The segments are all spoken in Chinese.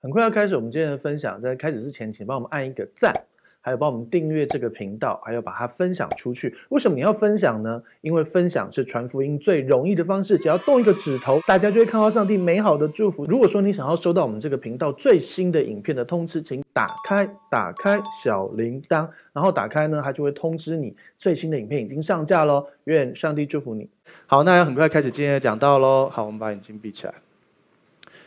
很快要开始我们今天的分享，在开始之前，请帮我们按一个赞，还有帮我们订阅这个频道，还有把它分享出去。为什么你要分享呢？因为分享是传福音最容易的方式，只要动一个指头，大家就会看到上帝美好的祝福。如果说你想要收到我们这个频道最新的影片的通知，请打开打开小铃铛，然后打开呢，它就会通知你最新的影片已经上架喽。愿上帝祝福你。好，那要很快开始今天的讲道喽。好，我们把眼睛闭起来。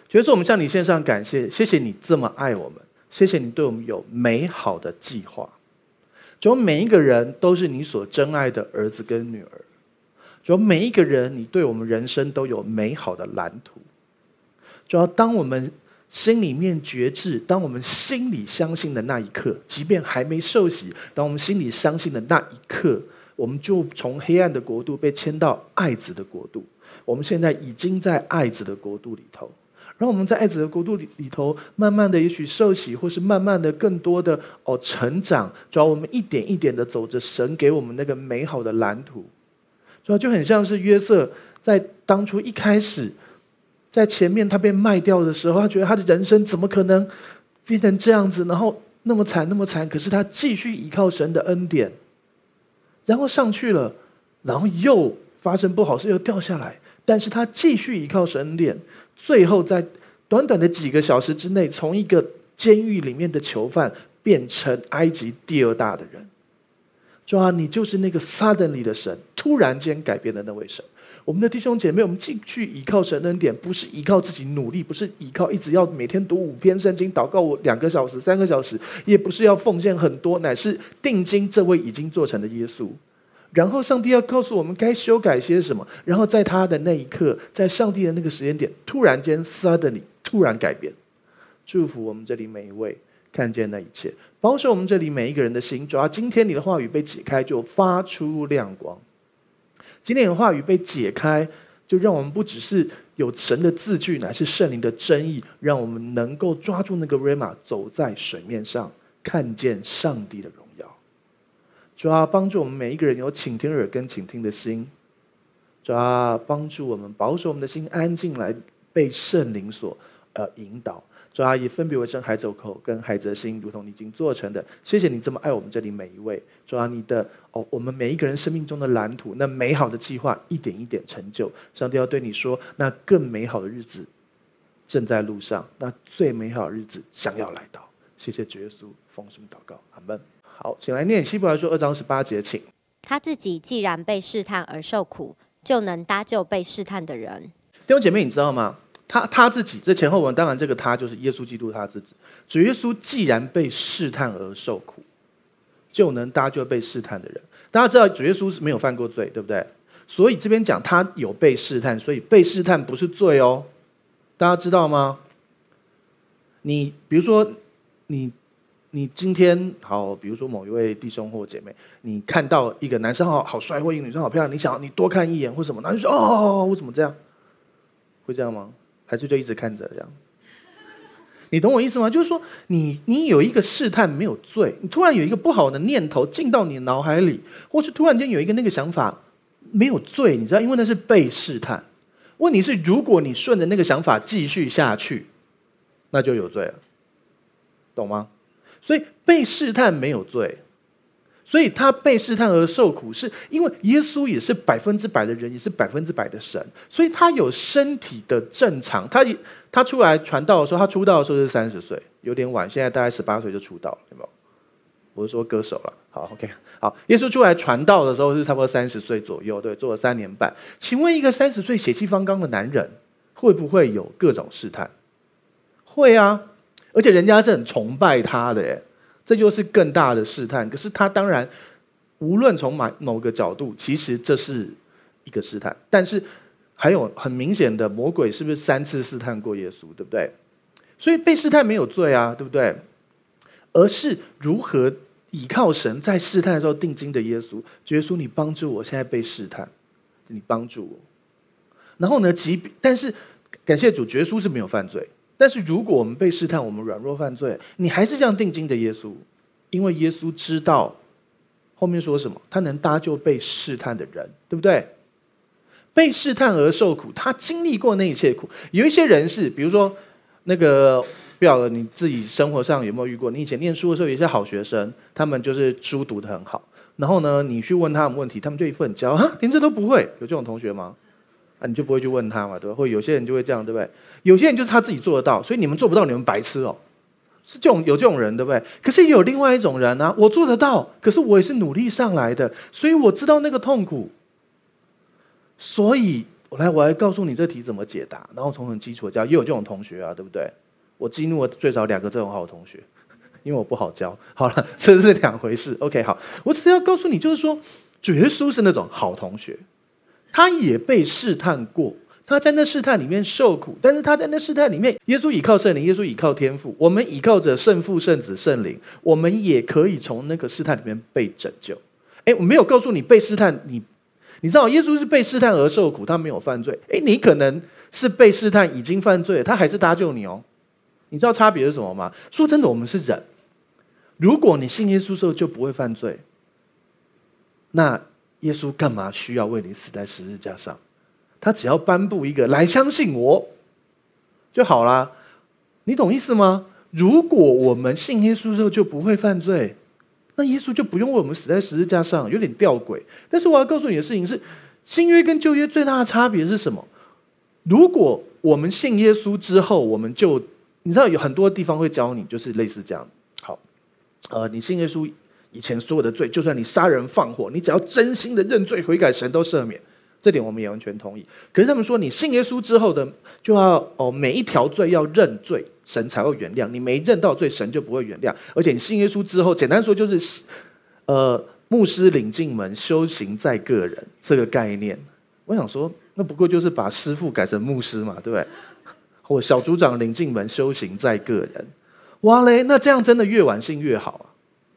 觉得说，我们向你献上感谢，谢谢你这么爱我们，谢谢你对我们有美好的计划。就每一个人都是你所珍爱的儿子跟女儿，就每一个人你对我们人生都有美好的蓝图。主要当我们心里面觉知，当我们心里相信的那一刻，即便还没受洗，当我们心里相信的那一刻，我们就从黑暗的国度被迁到爱子的国度。我们现在已经在爱子的国度里头。让我们在爱子的国度里里头，慢慢的，也许受洗，或是慢慢的，更多的哦成长，主要我们一点一点的走着神给我们那个美好的蓝图，主要就很像是约瑟在当初一开始，在前面他被卖掉的时候，他觉得他的人生怎么可能变成这样子，然后那么惨那么惨，可是他继续依靠神的恩典，然后上去了，然后又发生不好事，又掉下来，但是他继续依靠神恩典。最后，在短短的几个小时之内，从一个监狱里面的囚犯变成埃及第二大的人。主啊，你就是那个 suddenly 的神，突然间改变的那位神。我们的弟兄姐妹，我们继续依靠神恩典，不是依靠自己努力，不是依靠一直要每天读五篇圣经、祷告我两个小时、三个小时，也不是要奉献很多，乃是定睛这位已经做成的耶稣。然后上帝要告诉我们该修改些什么，然后在他的那一刻，在上帝的那个时间点，突然间 suddenly 突然改变，祝福我们这里每一位看见那一切，保守我们这里每一个人的心。主要今天你的话语被解开，就发出亮光。今天的话语被解开，就让我们不只是有神的字句，乃是圣灵的真意，让我们能够抓住那个 Rama，走在水面上，看见上帝的。主要帮助我们每一个人有倾听耳跟倾听的心，主要帮助我们保守我们的心安静来被圣灵所呃引导。主要以分别为圣孩子口跟孩子的心，如同你已经做成的。谢谢你这么爱我们这里每一位。主要你的哦，我们每一个人生命中的蓝图，那美好的计划一点一点成就。上帝要对你说，那更美好的日子正在路上，那最美好的日子将要来到。谢谢主耶稣，奉圣祷告，阿门。好，请来念希伯来书二章十八节，请。他自己既然被试探而受苦，就能搭救被试探的人。弟兄姐妹，你知道吗？他他自己这前后文，当然这个他就是耶稣基督他自己。主耶稣既然被试探而受苦，就能搭救被试探的人。大家知道主耶稣是没有犯过罪，对不对？所以这边讲他有被试探，所以被试探不是罪哦。大家知道吗？你比如说你。你今天好，比如说某一位弟兄或姐妹，你看到一个男生好好帅，或一个女生好漂亮，你想你多看一眼或什么，然后就说哦，我怎么这样？会这样吗？还是就一直看着这样？你懂我意思吗？就是说你你有一个试探没有罪，你突然有一个不好的念头进到你脑海里，或是突然间有一个那个想法没有罪，你知道，因为那是被试探。问题是，如果你顺着那个想法继续下去，那就有罪了，懂吗？所以被试探没有罪，所以他被试探而受苦，是因为耶稣也是百分之百的人，也是百分之百的神，所以他有身体的正常。他他出来传道的时候，他出道的时候是三十岁，有点晚，现在大概十八岁就出道了，有没有？我是说歌手了。好，OK，好，耶稣出来传道的时候是差不多三十岁左右，对，做了三年半。请问一个三十岁血气方刚的男人，会不会有各种试探？会啊。而且人家是很崇拜他的，耶，这就是更大的试探。可是他当然，无论从某某个角度，其实这是一个试探。但是还有很明显的，魔鬼是不是三次试探过耶稣，对不对？所以被试探没有罪啊，对不对？而是如何倚靠神，在试探的时候定睛的耶稣，耶稣，你帮助我，现在被试探，你帮助我。然后呢，即便但是感谢主，耶稣是没有犯罪。但是如果我们被试探，我们软弱犯罪，你还是这样定睛的耶稣，因为耶稣知道后面说什么，他能搭救被试探的人，对不对？被试探而受苦，他经历过那一切苦。有一些人是，比如说那个不晓得你自己生活上有没有遇过？你以前念书的时候，有一些好学生，他们就是书读得很好，然后呢，你去问他们问题，他们就一副很骄傲，连这都不会，有这种同学吗？啊，你就不会去问他嘛，对吧？或有些人就会这样，对不对？有些人就是他自己做得到，所以你们做不到，你们白痴哦。是这种有这种人，对不对？可是也有另外一种人呢、啊，我做得到，可是我也是努力上来的，所以我知道那个痛苦。所以，我来，我来告诉你这题怎么解答，然后从很基础的教，也有这种同学啊，对不对？我激怒了最少两个这种好同学，因为我不好教。好了，这是两回事。OK，好，我只是要告诉你，就是说，主耶稣是那种好同学。他也被试探过，他在那试探里面受苦，但是他在那试探里面，耶稣倚靠圣灵，耶稣倚靠天父，我们倚靠着圣父、圣子、圣灵，我们也可以从那个试探里面被拯救。诶，我没有告诉你被试探，你你知道耶稣是被试探而受苦，他没有犯罪。诶，你可能是被试探已经犯罪，他还是搭救你哦。你知道差别是什么吗？说真的，我们是人，如果你信耶稣之后就不会犯罪，那。耶稣干嘛需要为你死在十字架上？他只要颁布一个来相信我就好啦。你懂意思吗？如果我们信耶稣之后就不会犯罪，那耶稣就不用为我们死在十字架上，有点吊诡。但是我要告诉你的事情是，新约跟旧约最大的差别是什么？如果我们信耶稣之后，我们就你知道有很多地方会教你，就是类似这样。好，呃，你信耶稣。以前所有的罪，就算你杀人放火，你只要真心的认罪悔改，神都赦免。这点我们也完全同意。可是他们说，你信耶稣之后的，就要哦每一条罪要认罪，神才会原谅。你没认到罪，神就不会原谅。而且你信耶稣之后，简单说就是，呃，牧师领进门，修行在个人这个概念。我想说，那不过就是把师傅改成牧师嘛，对不对？或小组长领进门，修行在个人。哇嘞，那这样真的越晚信越好啊。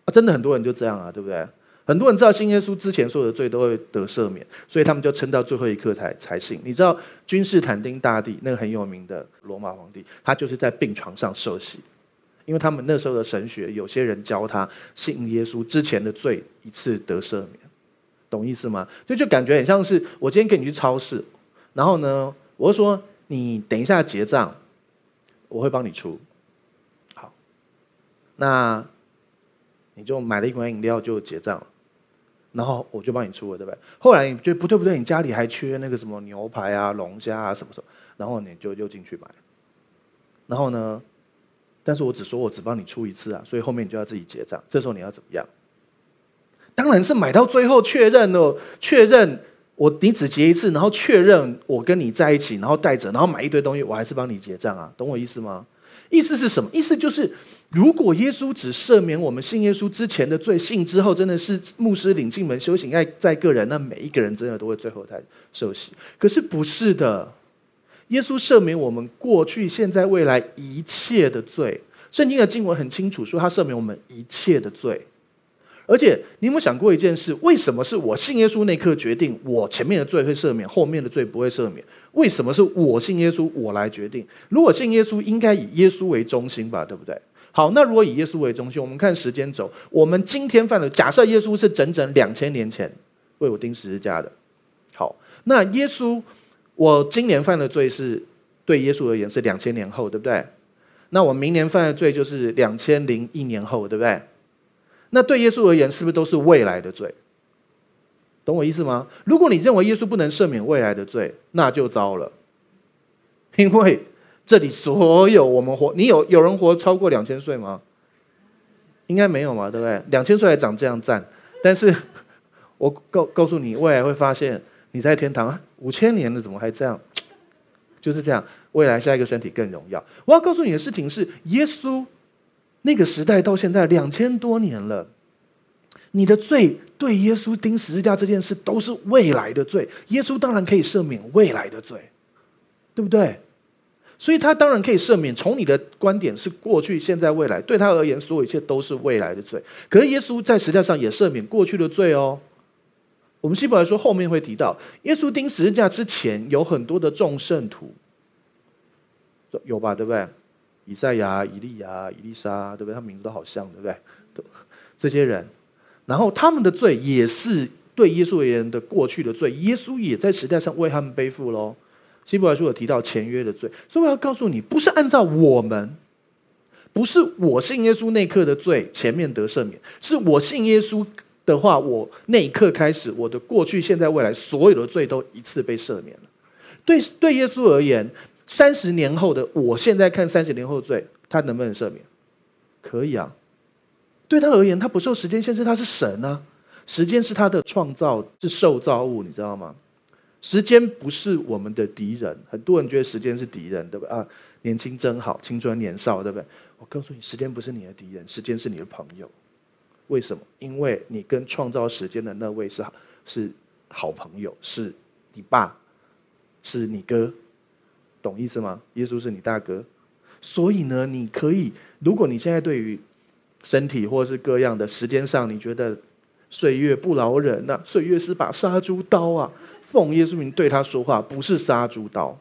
啊，真的很多人就这样啊，对不对？很多人知道信耶稣之前所有的罪都会得赦免，所以他们就撑到最后一刻才才信。你知道君士坦丁大帝那个很有名的罗马皇帝，他就是在病床上受洗，因为他们那时候的神学，有些人教他信耶稣之前的罪一次得赦免，懂意思吗？就就感觉很像是我今天跟你去超市，然后呢，我说你等一下结账，我会帮你出。好，那。你就买了一罐饮料就结账了，然后我就帮你出了，对不对？后来你觉得不对不对，你家里还缺那个什么牛排啊、龙虾啊什么什么，然后你就又进去买。然后呢，但是我只说我只帮你出一次啊，所以后面你就要自己结账。这时候你要怎么样？当然是买到最后确认了，确认我你只结一次，然后确认我跟你在一起，然后带着，然后买一堆东西，我还是帮你结账啊，懂我意思吗？意思是什么？意思就是。如果耶稣只赦免我们信耶稣之前的罪，信之后真的是牧师领进门修行爱在个人，那每一个人真的都会最后才受洗。可是不是的，耶稣赦免我们过去、现在、未来一切的罪。圣经的经文很清楚说，他赦免我们一切的罪。而且你有没有想过一件事？为什么是我信耶稣那刻决定我前面的罪会赦免，后面的罪不会赦免？为什么是我信耶稣我来决定？如果信耶稣，应该以耶稣为中心吧，对不对？好，那如果以耶稣为中心，我们看时间轴，我们今天犯的，假设耶稣是整整两千年前为我钉十字架的。好，那耶稣，我今年犯的罪是对耶稣而言是两千年后，对不对？那我明年犯的罪就是两千零一年后，对不对？那对耶稣而言，是不是都是未来的罪？懂我意思吗？如果你认为耶稣不能赦免未来的罪，那就糟了，因为。这里所有我们活，你有有人活超过两千岁吗？应该没有嘛，对不对？两千岁还长这样赞，但是我告告诉你，未来会发现你在天堂五千年了，怎么还这样？就是这样，未来下一个身体更荣耀。我要告诉你的事情是，耶稣那个时代到现在两千多年了，你的罪对耶稣钉十字架这件事都是未来的罪，耶稣当然可以赦免未来的罪，对不对？所以他当然可以赦免。从你的观点是过去、现在、未来，对他而言，所有一切都是未来的罪。可是耶稣在十字架上也赦免过去的罪哦。我们希伯来说后面会提到，耶稣钉十字架之前有很多的众圣徒，有吧？对不对？以赛亚、以利亚、以利沙，对不对？他们名字都好像，对不对？这些人，然后他们的罪也是对耶稣而言的过去的罪，耶稣也在十字架上为他们背负喽。希伯来书有提到前约的罪，所以我要告诉你，不是按照我们不是我信耶稣那刻的罪前面得赦免，是我信耶稣的话，我那一刻开始，我的过去、现在、未来所有的罪都一次被赦免了。对对，耶稣而言，三十年后的我现在看三十年后罪，他能不能赦免？可以啊。对他而言，他不受时间限制，他是神啊。时间是他的创造，是受造物，你知道吗？时间不是我们的敌人。很多人觉得时间是敌人，对不对啊？年轻真好，青春年少，对不对？我告诉你，时间不是你的敌人，时间是你的朋友。为什么？因为你跟创造时间的那位是是好朋友，是你爸，是你哥，懂意思吗？耶稣是你大哥，所以呢，你可以，如果你现在对于身体或是各样的时间上，你觉得岁月不饶人呐、岁月是把杀猪刀啊！奉耶稣名对他说话，不是杀猪刀，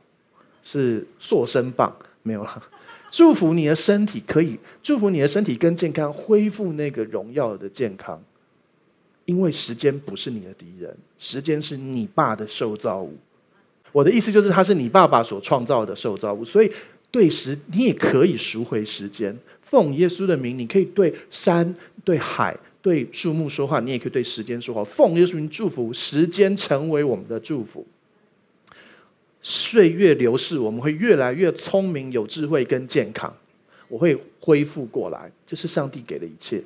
是塑身棒，没有了。祝福你的身体，可以祝福你的身体跟健康，恢复那个荣耀的健康。因为时间不是你的敌人，时间是你爸的受造物。我的意思就是，他是你爸爸所创造的受造物，所以对时你也可以赎回时间。奉耶稣的名，你可以对山、对海、对树木说话，你也可以对时间说话。奉耶稣名祝福，时间成为我们的祝福。岁月流逝，我们会越来越聪明、有智慧跟健康。我会恢复过来，这是上帝给的一切。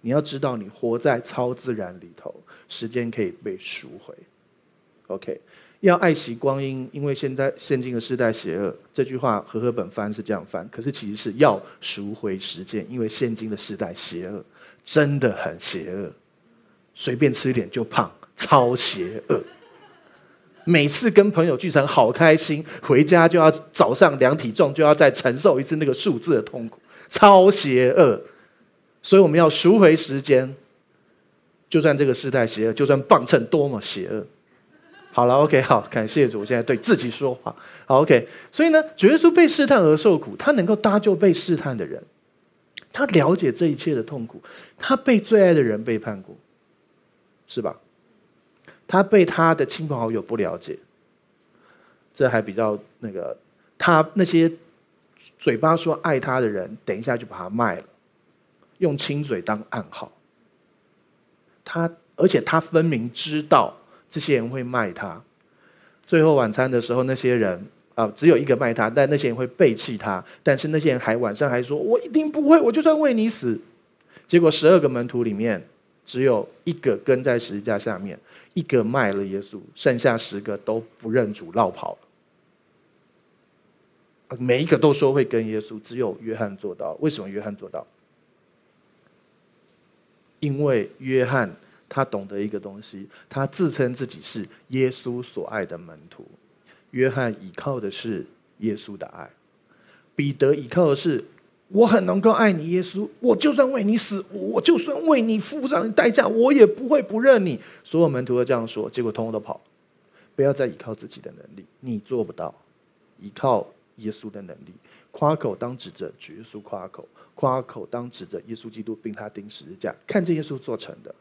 你要知道，你活在超自然里头，时间可以被赎回。OK。要爱惜光阴，因为现在现今的世代邪恶。这句话和合本翻是这样翻，可是其实是要赎回时间，因为现今的世代邪恶，真的很邪恶。随便吃一点就胖，超邪恶。每次跟朋友聚餐好开心，回家就要早上量体重，就要再承受一次那个数字的痛苦，超邪恶。所以我们要赎回时间，就算这个世代邪恶，就算磅秤多么邪恶。好了，OK，好，感谢主，现在对自己说话。好，OK，所以呢，主耶稣被试探而受苦，他能够搭救被试探的人，他了解这一切的痛苦，他被最爱的人背叛过，是吧？他被他的亲朋好友不了解，这还比较那个，他那些嘴巴说爱他的人，等一下就把他卖了，用亲嘴当暗号。他，而且他分明知道。这些人会卖他，最后晚餐的时候，那些人啊，只有一个卖他，但那些人会背弃他。但是那些人还晚上还说：“我一定不会，我就算为你死。”结果十二个门徒里面，只有一个跟在十字架下面，一个卖了耶稣，剩下十个都不认主，落跑了。每一个都说会跟耶稣，只有约翰做到。为什么约翰做到？因为约翰。他懂得一个东西，他自称自己是耶稣所爱的门徒。约翰倚靠的是耶稣的爱，彼得倚靠的是我很能够爱你，耶稣，我就算为你死，我就算为你付上代价，我也不会不认你。所有门徒都这样说，结果通通都跑。不要再倚靠自己的能力，你做不到。倚靠耶稣的能力，夸口当指着主耶稣夸口，夸口当指着耶稣基督，并他钉十字架，看见耶稣做成的。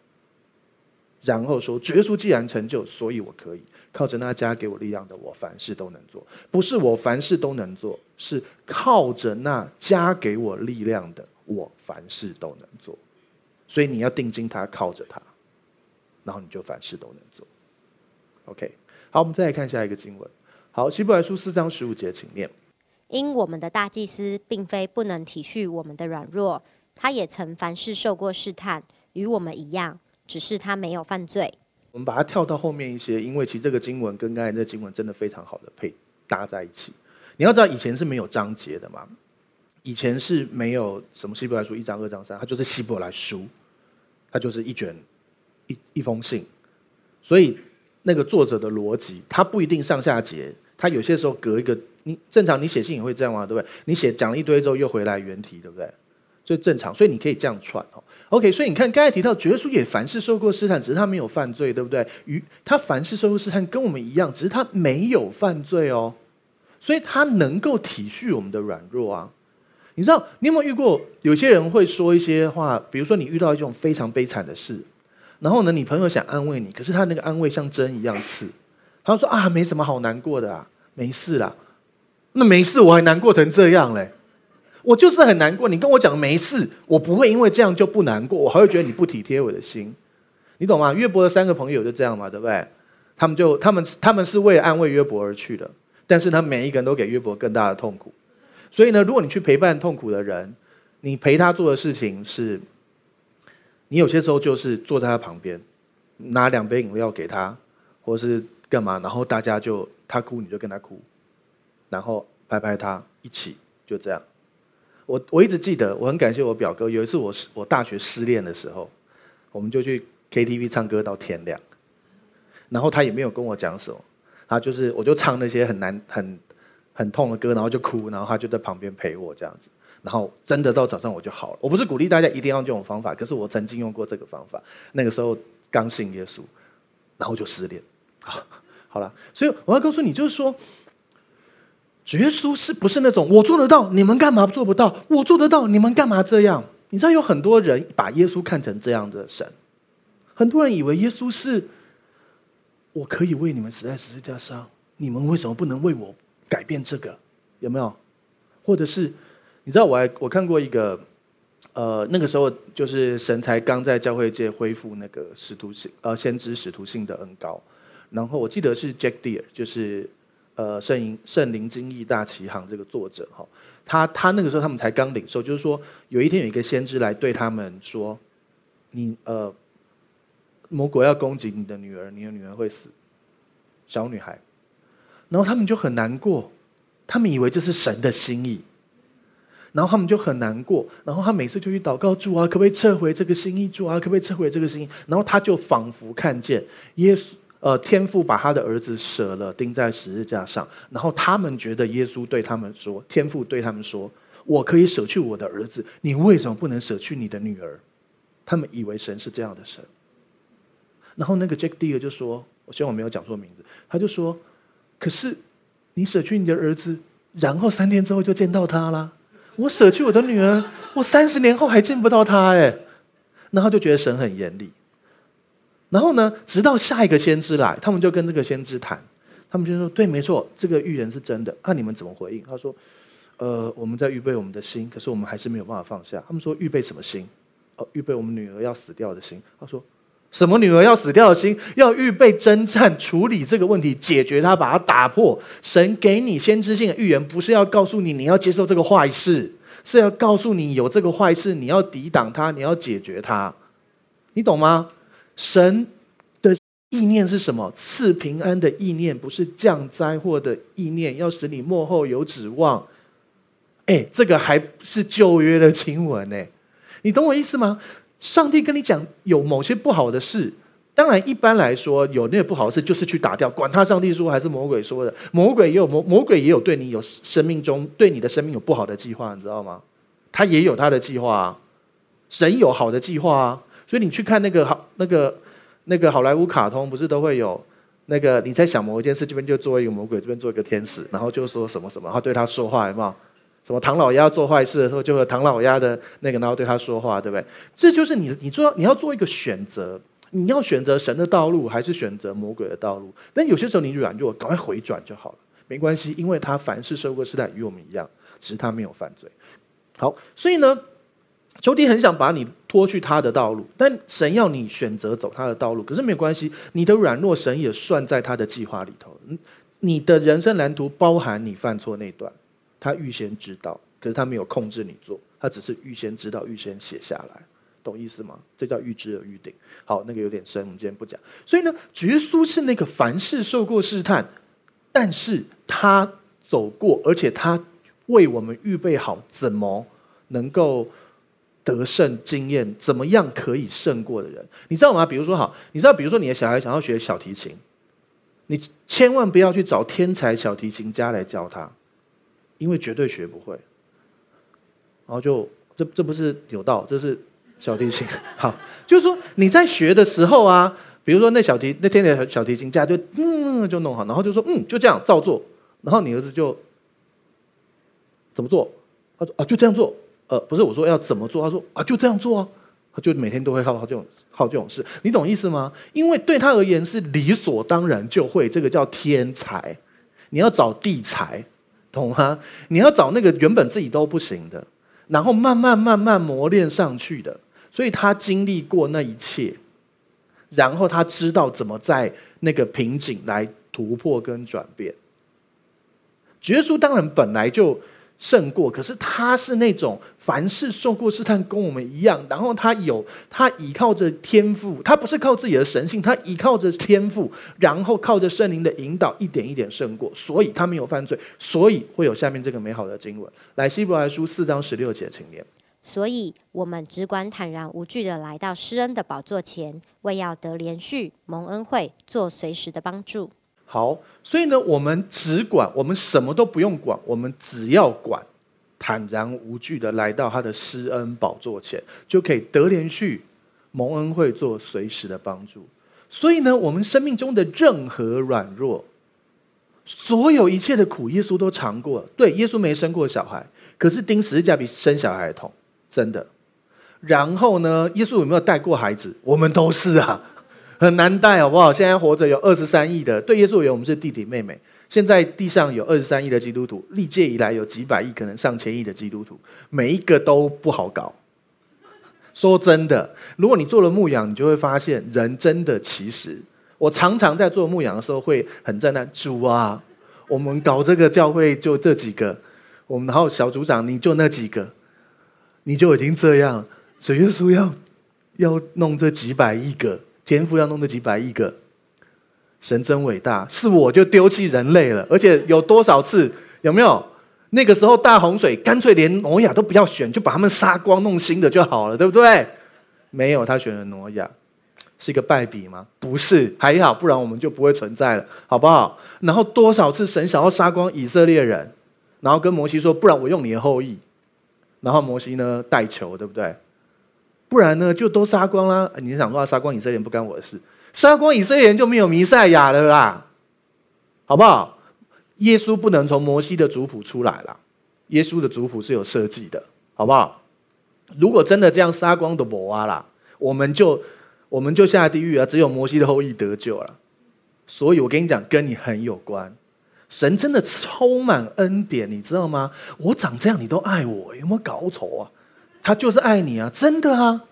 然后说，主耶稣既然成就，所以我可以靠着那加给我力量的，我凡事都能做。不是我凡事都能做，是靠着那加给我力量的，我凡事都能做。所以你要定睛他，靠着他，然后你就凡事都能做。OK，好，我们再来看下一个经文。好，希伯来书四章十五节，请念。因我们的大祭司并非不能体恤我们的软弱，他也曾凡事受过试探，与我们一样。只是他没有犯罪。我们把它跳到后面一些，因为其实这个经文跟刚才那经文真的非常好的配搭在一起。你要知道，以前是没有章节的嘛，以前是没有什么希伯来书一章、二章、三，它就是希伯来书，它就是一卷一一封信。所以那个作者的逻辑，他不一定上下节，他有些时候隔一个。你正常你写信也会这样吗？对不对？你写讲了一堆之后又回来原题，对不对？最正常，所以你可以这样串哦。OK，所以你看，刚才提到，主耶稣也凡事受过试探，只是他没有犯罪，对不对？与他凡事受过试探，跟我们一样，只是他没有犯罪哦，所以他能够体恤我们的软弱啊。你知道，你有没有遇过有些人会说一些话？比如说，你遇到一种非常悲惨的事，然后呢，你朋友想安慰你，可是他那个安慰像针一样刺，他说啊，没什么好难过的啊，没事啦。那没事，我还难过成这样嘞。我就是很难过。你跟我讲没事，我不会因为这样就不难过，我还会觉得你不体贴我的心，你懂吗？约伯的三个朋友就这样嘛，对不对？他们就他们他们是为了安慰约伯而去的，但是他每一个人都给约伯更大的痛苦。所以呢，如果你去陪伴痛苦的人，你陪他做的事情是，你有些时候就是坐在他旁边，拿两杯饮料给他，或是干嘛，然后大家就他哭你就跟他哭，然后拍拍他，一起就这样。我我一直记得，我很感谢我表哥。有一次我我大学失恋的时候，我们就去 KTV 唱歌到天亮，然后他也没有跟我讲什么，他就是我就唱那些很难很很痛的歌，然后就哭，然后他就在旁边陪我这样子，然后真的到早上我就好了。我不是鼓励大家一定要用这种方法，可是我曾经用过这个方法，那个时候刚信耶稣，然后就失恋。好，好了，所以我要告诉你，就是说。主耶稣是不是那种我做得到，你们干嘛做不到？我做得到，你们干嘛这样？你知道有很多人把耶稣看成这样的神，很多人以为耶稣是，我可以为你们死在十字架上，你们为什么不能为我改变这个？有没有？或者是你知道我还我看过一个，呃，那个时候就是神才刚在教会界恢复那个使徒性呃先知使徒性的恩膏，然后我记得是 Jack Deere 就是。呃，圣灵圣灵经义大奇航这个作者哈，他他那个时候他们才刚领受，就是说有一天有一个先知来对他们说，你呃，魔鬼要攻击你的女儿，你的女儿会死，小女孩，然后他们就很难过，他们以为这是神的心意，然后他们就很难过，然后他每次就去祷告主啊，可不可以撤回这个心意主啊，可不可以撤回这个心意？然后他就仿佛看见耶稣。呃，天父把他的儿子舍了，钉在十字架上。然后他们觉得耶稣对他们说：“天父对他们说，我可以舍去我的儿子，你为什么不能舍去你的女儿？”他们以为神是这样的神。然后那个 Jack Deere 就说：“我希望我没有讲错名字。”他就说：“可是你舍去你的儿子，然后三天之后就见到他了。我舍去我的女儿，我三十年后还见不到他。”哎，然后就觉得神很严厉。然后呢，直到下一个先知来，他们就跟这个先知谈，他们就说：“对，没错，这个预言是真的。”那你们怎么回应？他说：“呃，我们在预备我们的心，可是我们还是没有办法放下。”他们说：“预备什么心？哦，预备我们女儿要死掉的心。”他说：“什么女儿要死掉的心？要预备征战，处理这个问题，解决它，把它打破。神给你先知性的预言，不是要告诉你你要接受这个坏事，是要告诉你有这个坏事，你要抵挡它，你要解决它。你懂吗？”神的意念是什么？赐平安的意念，不是降灾祸的意念，要使你幕后有指望。哎，这个还是旧约的经文呢，你懂我意思吗？上帝跟你讲有某些不好的事，当然一般来说有那个不好的事，就是去打掉，管他上帝说还是魔鬼说的，魔鬼也有魔魔鬼也有对你有生命中对你的生命有不好的计划，你知道吗？他也有他的计划啊，神有好的计划啊。所以你去看那个好那个那个好莱坞卡通，不是都会有那个你在想某一件事，这边就做一个魔鬼，这边做一个天使，然后就说什么什么，然后对他说话，有没有？什么唐老鸭做坏事的时候，就和唐老鸭的那个，然后对他说话，对不对？这就是你你做你要做一个选择，你要选择神的道路，还是选择魔鬼的道路？但有些时候你软弱，赶快回转就好了，没关系，因为他凡事受过试探，与我们一样，只是他没有犯罪。好，所以呢。仇敌很想把你拖去他的道路，但神要你选择走他的道路。可是没有关系，你的软弱，神也算在他的计划里头。你的人生蓝图包含你犯错那段，他预先知道，可是他没有控制你做，他只是预先知道，预先写下来，懂意思吗？这叫预知而预定。好，那个有点深，我们今天不讲。所以呢，主耶稣是那个凡事受过试探，但是他走过，而且他为我们预备好，怎么能够？得胜经验怎么样可以胜过的人，你知道吗？比如说，好，你知道，比如说你的小孩想要学小提琴，你千万不要去找天才小提琴家来教他，因为绝对学不会。然后就这这不是有道，这是小提琴。好，就是说你在学的时候啊，比如说那小提那天才小提琴家就嗯就弄好，然后就说嗯就这样照做，然后你儿子就怎么做？他说啊就这样做。呃，不是我说要怎么做，他说啊，就这样做啊，他就每天都会好好这种好这种事，你懂意思吗？因为对他而言是理所当然就会，这个叫天才。你要找地才，懂吗？你要找那个原本自己都不行的，然后慢慢慢慢磨练上去的。所以他经历过那一切，然后他知道怎么在那个瓶颈来突破跟转变。耶稣当然本来就胜过，可是他是那种凡事受过试探，跟我们一样。然后他有他依靠着天赋，他不是靠自己的神性，他依靠着天赋，然后靠着圣灵的引导，一点一点胜过。所以他没有犯罪，所以会有下面这个美好的经文。来，希伯来书四章十六节，请念。所以，我们只管坦然无惧地来到施恩的宝座前，为要得连续蒙恩惠，做随时的帮助。好，所以呢，我们只管，我们什么都不用管，我们只要管，坦然无惧地来到他的施恩宝座前，就可以得连续蒙恩惠，做随时的帮助。所以呢，我们生命中的任何软弱，所有一切的苦，耶稣都尝过。对，耶稣没生过小孩，可是钉十字架比生小孩痛。真的，然后呢？耶稣有没有带过孩子？我们都是啊，很难带，好不好？现在活着有二十三亿的，对耶稣而言，我们是弟弟妹妹。现在地上有二十三亿的基督徒，历届以来有几百亿，可能上千亿的基督徒，每一个都不好搞。说真的，如果你做了牧养，你就会发现，人真的其实，我常常在做牧养的时候会很赞叹：主啊，我们搞这个教会就这几个，我们然后小组长你就那几个。你就已经这样，所以耶稣要要弄这几百亿个，天父要弄这几百亿个，神真伟大，是我就丢弃人类了，而且有多少次有没有？那个时候大洪水，干脆连挪亚都不要选，就把他们杀光，弄新的就好了，对不对？没有，他选了挪亚，是一个败笔吗？不是，还好，不然我们就不会存在了，好不好？然后多少次神想要杀光以色列人，然后跟摩西说，不然我用你的后裔。然后摩西呢带球，对不对？不然呢就都杀光啦。你想说杀光以色列人不干我的事，杀光以色列人就没有弥赛亚了啦，好不好？耶稣不能从摩西的族谱出来了，耶稣的族谱是有设计的，好不好？如果真的这样杀光的摩啊啦，我们就我们就下地狱啊，只有摩西的后裔得救了。所以我跟你讲，跟你很有关。神真的充满恩典，你知道吗？我长这样你都爱我，有没有搞错啊？他就是爱你啊，真的啊。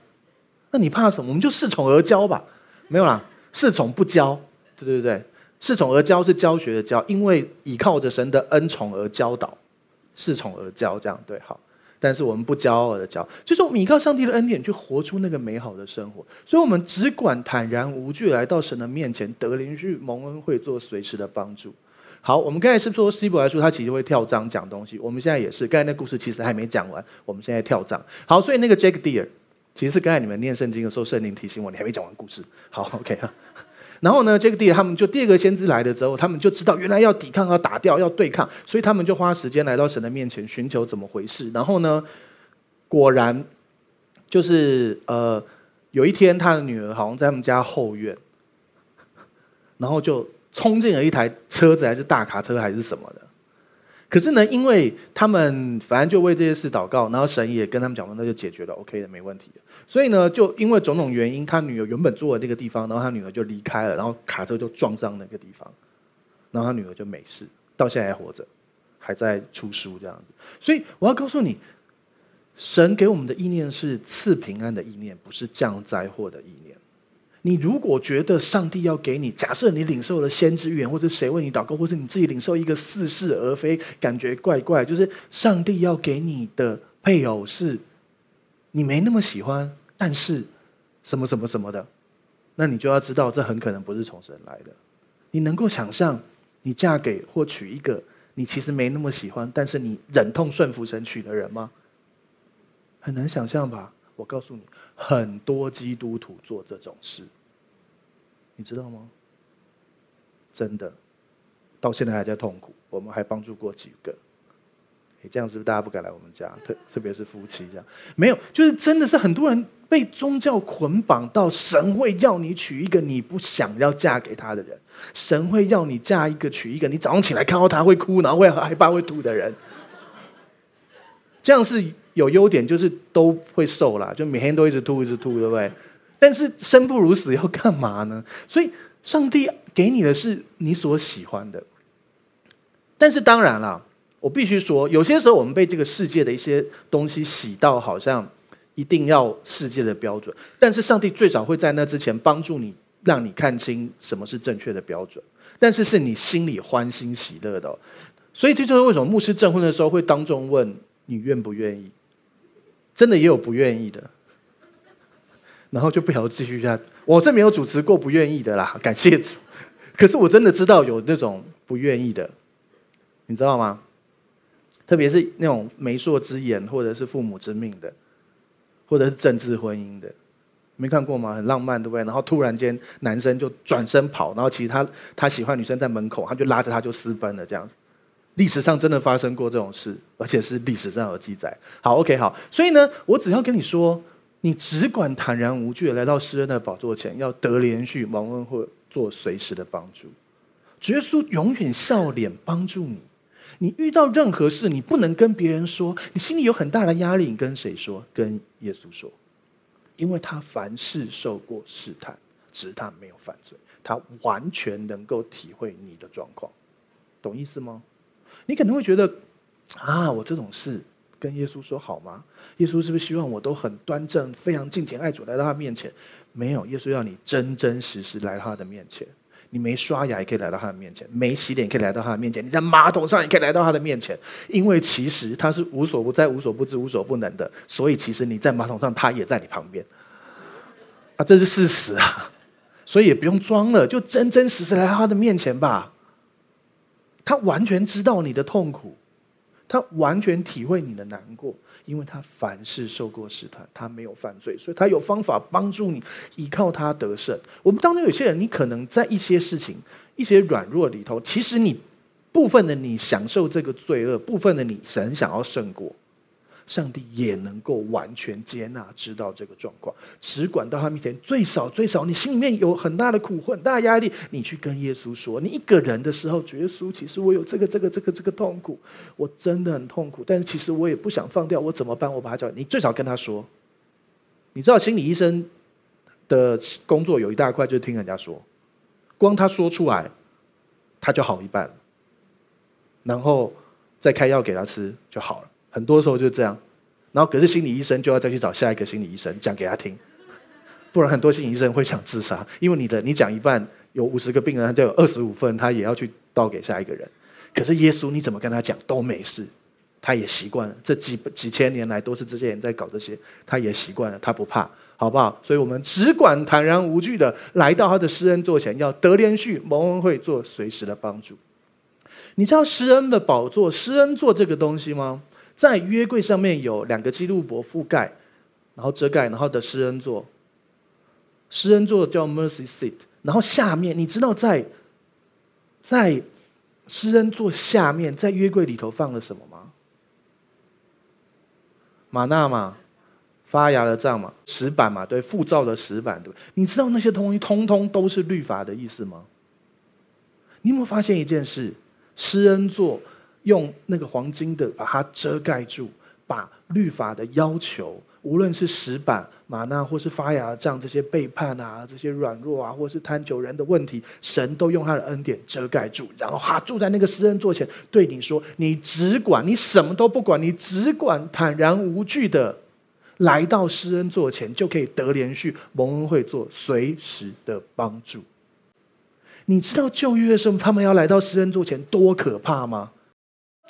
那你怕什么？我们就恃宠而骄吧。没有啦，恃宠不骄，对对对，恃宠而骄是教学的教，因为倚靠着神的恩宠而教导，恃宠而骄这样对好。但是我们不骄傲的骄，就是我们倚靠上帝的恩典去活出那个美好的生活。所以，我们只管坦然无惧来到神的面前，得连续蒙恩惠，做随时的帮助。好，我们刚才是说希伯来书，他其实会跳章讲东西。我们现在也是，刚才那故事其实还没讲完，我们现在跳章。好，所以那个 Jack Deer 其实是刚才你们念圣经的时候，圣灵提醒我，你还没讲完故事。好，OK 啊。然后呢，Jack Deer 他们就第二个先知来了之后，他们就知道原来要抵抗，要打掉，要对抗，所以他们就花时间来到神的面前寻求怎么回事。然后呢，果然就是呃，有一天他的女儿好像在他们家后院，然后就。冲进了一台车子，还是大卡车，还是什么的？可是呢，因为他们反正就为这些事祷告，然后神也跟他们讲说，那就解决了，OK 的，没问题的。所以呢，就因为种种原因，他女儿原本住的那个地方，然后他女儿就离开了，然后卡车就撞上那个地方，然后他女儿就没事，到现在还活着，还在出书这样子。所以我要告诉你，神给我们的意念是赐平安的意念，不是降灾祸的意念。你如果觉得上帝要给你，假设你领受了先知预言，或者谁为你祷告，或者你自己领受一个似是而非，感觉怪怪，就是上帝要给你的配偶是，你没那么喜欢，但是什么什么什么的，那你就要知道，这很可能不是从神来的。你能够想象，你嫁给或娶一个你其实没那么喜欢，但是你忍痛顺服神娶的人吗？很难想象吧。我告诉你，很多基督徒做这种事，你知道吗？真的，到现在还在痛苦。我们还帮助过几个，你这样是不是大家不敢来我们家？特特别是夫妻这样，没有，就是真的是很多人被宗教捆绑到，神会要你娶一个你不想要嫁给他的人，神会要你嫁一个娶一个你早上起来看到他会哭，然后会害怕会吐的人，这样是。有优点就是都会瘦啦，就每天都一直吐一直吐，对不对？但是生不如死要干嘛呢？所以上帝给你的是你所喜欢的。但是当然啦，我必须说，有些时候我们被这个世界的一些东西洗到，好像一定要世界的标准。但是上帝最早会在那之前帮助你，让你看清什么是正确的标准。但是是你心里欢欣喜乐的。所以这就是为什么牧师证婚的时候会当众问你愿不愿意。真的也有不愿意的，然后就不晓得继续下。我是没有主持过不愿意的啦，感谢主。可是我真的知道有那种不愿意的，你知道吗？特别是那种媒妁之言，或者是父母之命的，或者是政治婚姻的，没看过吗？很浪漫，对不对？然后突然间男生就转身跑，然后其他他喜欢女生在门口，他就拉着她就私奔了，这样子。历史上真的发生过这种事，而且是历史上有记载。好，OK，好。所以呢，我只要跟你说，你只管坦然无惧的来到施恩的宝座前，要得连续蒙恩惠做随时的帮助。主耶稣永远笑脸帮助你。你遇到任何事，你不能跟别人说，你心里有很大的压力，你跟谁说？跟耶稣说，因为他凡事受过试探，只是他没有犯罪，他完全能够体会你的状况，懂意思吗？你可能会觉得，啊，我这种事跟耶稣说好吗？耶稣是不是希望我都很端正、非常敬虔爱主来到他面前？没有，耶稣要你真真实实来到他的面前。你没刷牙也可以来到他的面前，没洗脸也可以来到他的面前，你在马桶上也可以来到他的面前。因为其实他是无所不在、无所不知、无所不能的，所以其实你在马桶上，他也在你旁边。啊，这是事实啊，所以也不用装了，就真真实实来到他的面前吧。他完全知道你的痛苦，他完全体会你的难过，因为他凡事受过试探，他没有犯罪，所以他有方法帮助你依靠他得胜。我们当中有些人，你可能在一些事情、一些软弱里头，其实你部分的你享受这个罪恶，部分的你神想要胜过。上帝也能够完全接纳，知道这个状况，只管到他面前。最少最少，你心里面有很大的苦、很大压力，你去跟耶稣说。你一个人的时候，耶稣，其实我有这个、这个、这个、这个痛苦，我真的很痛苦。但是其实我也不想放掉，我怎么办？我把他叫你，最少跟他说。你知道，心理医生的工作有一大块就是听人家说，光他说出来，他就好一半，然后再开药给他吃就好了。很多时候就这样，然后可是心理医生就要再去找下一个心理医生讲给他听，不然很多心理医生会想自杀，因为你的你讲一半，有五十个病人，他就有二十五份，他也要去倒给下一个人。可是耶稣你怎么跟他讲都没事，他也习惯了，这几几千年来都是这些人在搞这些，他也习惯了，他不怕，好不好？所以我们只管坦然无惧的来到他的施恩座前，要得连续蒙恩惠做随时的帮助。你知道施恩的宝座、施恩座这个东西吗？在约柜上面有两个基路伯覆盖，然后遮盖，然后的施恩座。施恩座叫 Mercy Seat，然后下面你知道在在施恩座下面，在约柜里头放了什么吗？玛纳嘛，发芽的杖嘛，石板嘛，对，复造的石板，对。你知道那些东西通通都是律法的意思吗？你有没有发现一件事？施恩座。用那个黄金的把它遮盖住，把律法的要求，无论是石板、玛纳或是发芽杖这些背叛啊、这些软弱啊，或是贪求人的问题，神都用他的恩典遮盖住，然后他住在那个施恩座前，对你说：“你只管，你什么都不管，你只管坦然无惧的来到施恩座前，就可以得连续蒙恩惠做随时的帮助。”你知道旧约的时候他们要来到施恩座前多可怕吗？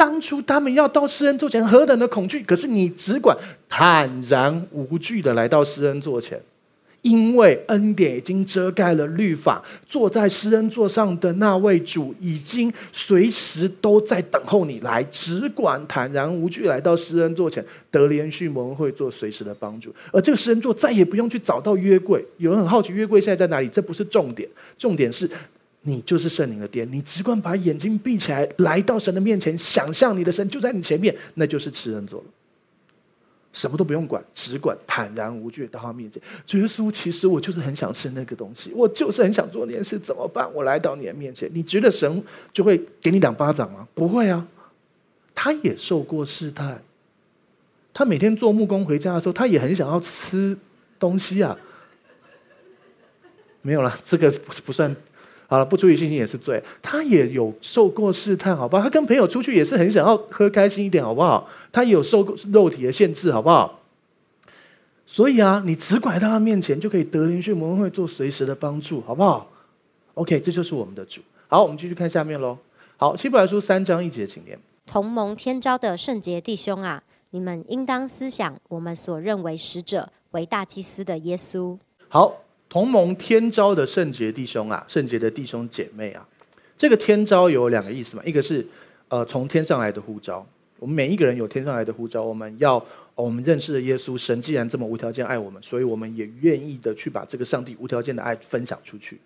当初他们要到施恩座前，何等的恐惧！可是你只管坦然无惧的来到施恩座前，因为恩典已经遮盖了律法。坐在施恩座上的那位主，已经随时都在等候你来。只管坦然无惧来到施恩座前，得连续蒙会做随时的帮助。而这个施恩座再也不用去找到约柜。有人很好奇约柜现在在哪里？这不是重点，重点是。你就是圣灵的殿，你只管把眼睛闭起来，来到神的面前，想象你的神就在你前面，那就是吃人做了。什么都不用管，只管坦然无惧到他面前。主耶稣，其实我就是很想吃那个东西，我就是很想做那件事，怎么办？我来到你的面前，你觉得神就会给你两巴掌吗？不会啊，他也受过试探，他每天做木工回家的时候，他也很想要吃东西啊。没有了，这个不算。好了，不出于信心也是罪。他也有受过试探，好不好？他跟朋友出去也是很想要喝开心一点，好不好？他也有受过肉体的限制，好不好？所以啊，你只拐到他面前，就可以得连续蒙恩会做随时的帮助，好不好？OK，这就是我们的主。好，我们继续看下面喽。好，希伯来书三章一节，请念。同盟天朝的圣洁弟兄啊，你们应当思想我们所认为使者为大祭司的耶稣。好。同盟天召的圣洁弟兄啊，圣洁的弟兄姐妹啊，这个天召有两个意思嘛，一个是呃从天上来的呼召，我们每一个人有天上来的呼召，我们要、我们认识了耶稣，神既然这么无条件爱我们，所以我们也愿意的去把这个上帝无条件的爱分享出去。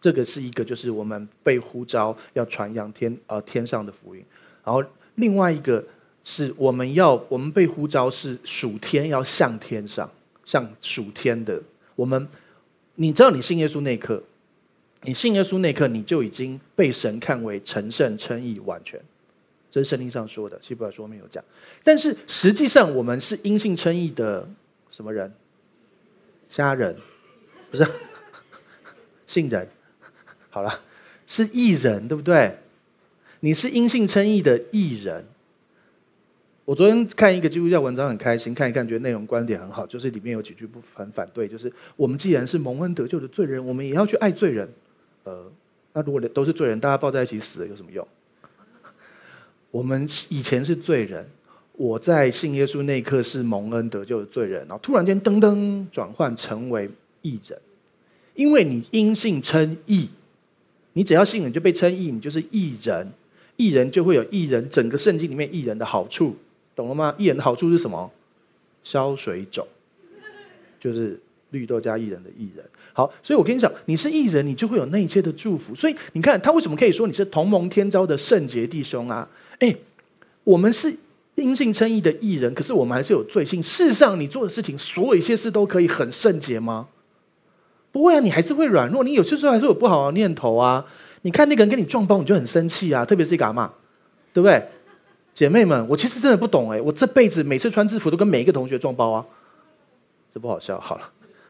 这个是一个就是我们被呼召要传扬天呃天上的福音，然后另外一个是我们要我们被呼召是属天要向天上，向属天的。我们，你知道，你信耶稣那一刻，你信耶稣那一刻，你就已经被神看为成圣、称义、完全。这是圣经上说的，希伯来书没有讲。但是实际上，我们是因信称义的什么人？瞎人，不是 信人。好了，是义人，对不对？你是因信称义的义人。我昨天看一个基督教文章很开心，看一看觉得内容观点很好，就是里面有几句不很反对，就是我们既然是蒙恩得救的罪人，我们也要去爱罪人。呃，那如果都是罪人，大家抱在一起死了有什么用？我们以前是罪人，我在信耶稣那一刻是蒙恩得救的罪人，然后突然间噔噔转换成为义人，因为你因信称义，你只要信你就被称义，你就是义人，义人就会有义人整个圣经里面义人的好处。懂了吗？艺人的好处是什么？消水肿，就是绿豆加薏仁的薏仁。好，所以我跟你讲，你是艺人，你就会有那一切的祝福。所以你看，他为什么可以说你是同盟天召的圣洁弟兄啊？哎，我们是因信称义的艺人，可是我们还是有罪性。世上，你做的事情，所有一些事都可以很圣洁吗？不会啊，你还是会软弱，你有些时候还是有不好的念头啊。你看那个人跟你撞包，你就很生气啊，特别是一个阿嬷，对不对？姐妹们，我其实真的不懂哎，我这辈子每次穿制服都跟每一个同学撞包啊，这不好笑。好了，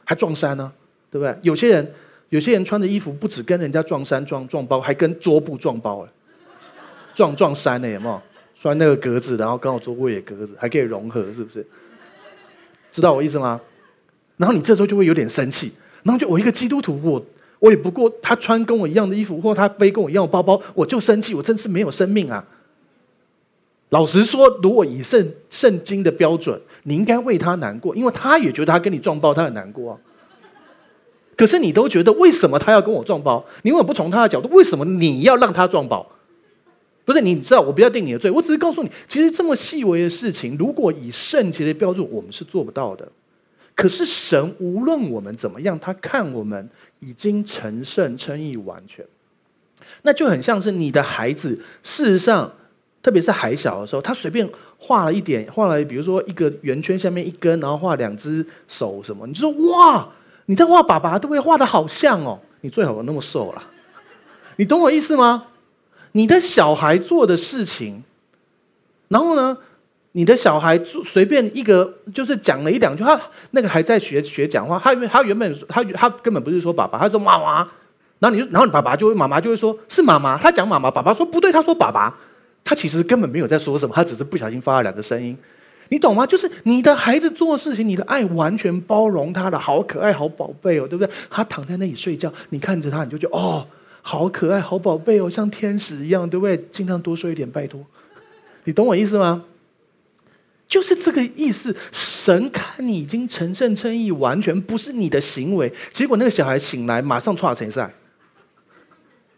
还撞衫呢、对不对？有些人，有些人穿的衣服不止跟人家撞衫撞撞包，还跟桌布撞包了，撞撞衫呢，有没有？穿那个格子，然后刚好桌布也格子，还可以融合，是不是？知道我意思吗？然后你这时候就会有点生气，然后就我一个基督徒，我我也不过他穿跟我一样的衣服，或他背跟我一样的包包，我就生气，我真是没有生命啊！老实说，如果以圣圣经的标准，你应该为他难过，因为他也觉得他跟你撞包，他很难过啊。可是你都觉得为什么他要跟我撞包？你为什么不从他的角度？为什么你要让他撞包？不是，你知道，我不要定你的罪，我只是告诉你，其实这么细微的事情，如果以圣洁的标准，我们是做不到的。可是神无论我们怎么样，他看我们已经成圣、称义、完全，那就很像是你的孩子，事实上。特别是还小的时候，他随便画了一点，画了比如说一个圆圈下面一根，然后画两只手什么，你就说哇，你在画爸爸，对不对？画得好像哦，你最好有那么瘦了，你懂我意思吗？你的小孩做的事情，然后呢，你的小孩随便一个就是讲了一两句，他那个还在学学讲话，他因为他原本他他根本不是说爸爸，他说妈妈，然后你然后你爸爸就会妈妈就会说是妈妈，他讲妈妈，爸爸说不对，他说爸爸。他其实根本没有在说什么，他只是不小心发了两个声音，你懂吗？就是你的孩子做事情，你的爱完全包容他的，好可爱，好宝贝哦，对不对？他躺在那里睡觉，你看着他，你就觉得哦，好可爱，好宝贝哦，像天使一样，对不对？尽量多说一点，拜托。你懂我意思吗？就是这个意思。神看你已经成圣称义，完全不是你的行为。结果那个小孩醒来，马上出来称赛。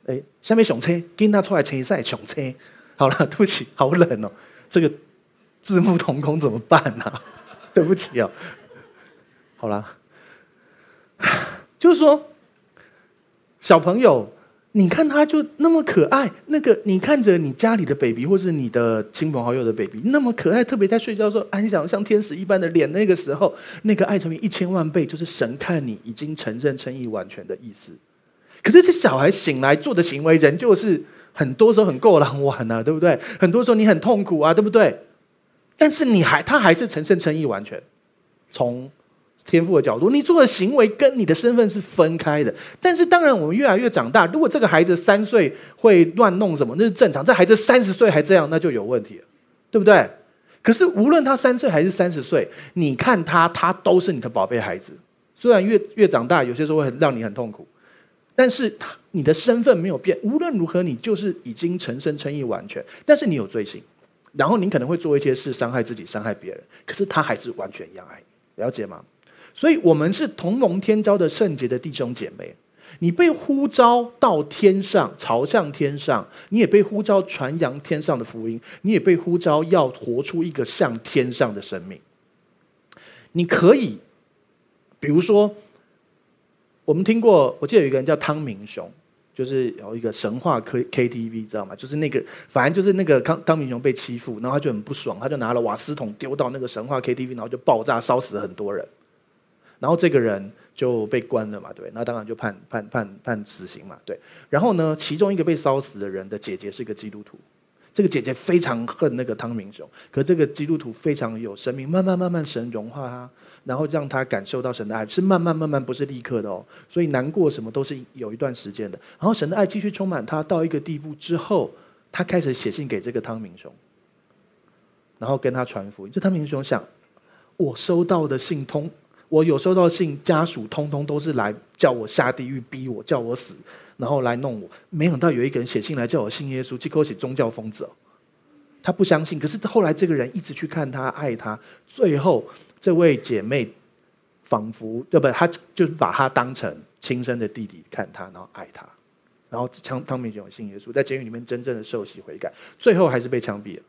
哎，下面熊车，跟他出来称赛，熊车。好了，对不起，好冷哦，这个字幕同工怎么办呢、对不起哦。好了，就是说，小朋友，你看他就那么可爱，那个你看着你家里的 baby 或是你的亲朋好友的 baby 那么可爱，特别在睡觉的时候安详像天使一般的脸，那个时候那个爱乘以一千万倍，就是神看你已经承认称义完全的意思。可是这小孩醒来做的行为，仍旧是。很多时候很够狼玩啊，对不对？很多时候你很痛苦啊，对不对？但是你还他还是成圣称义完全，从天赋的角度，你做的行为跟你的身份是分开的。但是当然，我们越来越长大，如果这个孩子三岁会乱弄什么，那是正常；这孩子三十岁还这样，那就有问题了，对不对？可是无论他三岁还是三十岁，你看他，他都是你的宝贝孩子。虽然越越长大，有些时候会让你很痛苦，但是他你的身份没有变。无论如何，你就是已经诚心诚意完全。但是你有罪性，然后你可能会做一些事伤害自己、伤害别人，可是他还是完全一样爱你，了解吗？所以，我们是同盟天召的圣洁的弟兄姐妹。你被呼召到天上，朝向天上；你也被呼召传扬天上的福音；你也被呼召要活出一个像天上的生命。你可以，比如说，我们听过，我记得有一个人叫汤明雄，就是有一个神话 K KTV，知道吗？就是那个，反正就是那个汤汤明雄被欺负，然后他就很不爽，他就拿了瓦斯桶丢到那个神话 KTV，然后就爆炸，烧死了很多人。然后这个人就被关了嘛，对，那当然就判判判判死刑嘛，对。然后呢，其中一个被烧死的人的姐姐是个基督徒，这个姐姐非常恨那个汤明雄，可这个基督徒非常有神明，慢慢慢慢神融化他，然后让他感受到神的爱，是慢慢慢慢，不是立刻的哦。所以难过什么都是有一段时间的。然后神的爱继续充满他到一个地步之后，他开始写信给这个汤明雄，然后跟他传福音。这汤明雄想，我收到的信通。我有收到信，家属通通都是来叫我下地狱，逼我叫我死，然后来弄我。没想到有一个人写信来叫我信耶稣，结果是宗教疯子。他不相信，可是后来这个人一直去看他，爱他，最后这位姐妹仿佛对不她？就把她当成亲生的弟弟看他，然后爱他，然后汤汤明雄信耶稣，在监狱里面真正的受洗悔改，最后还是被枪毙了，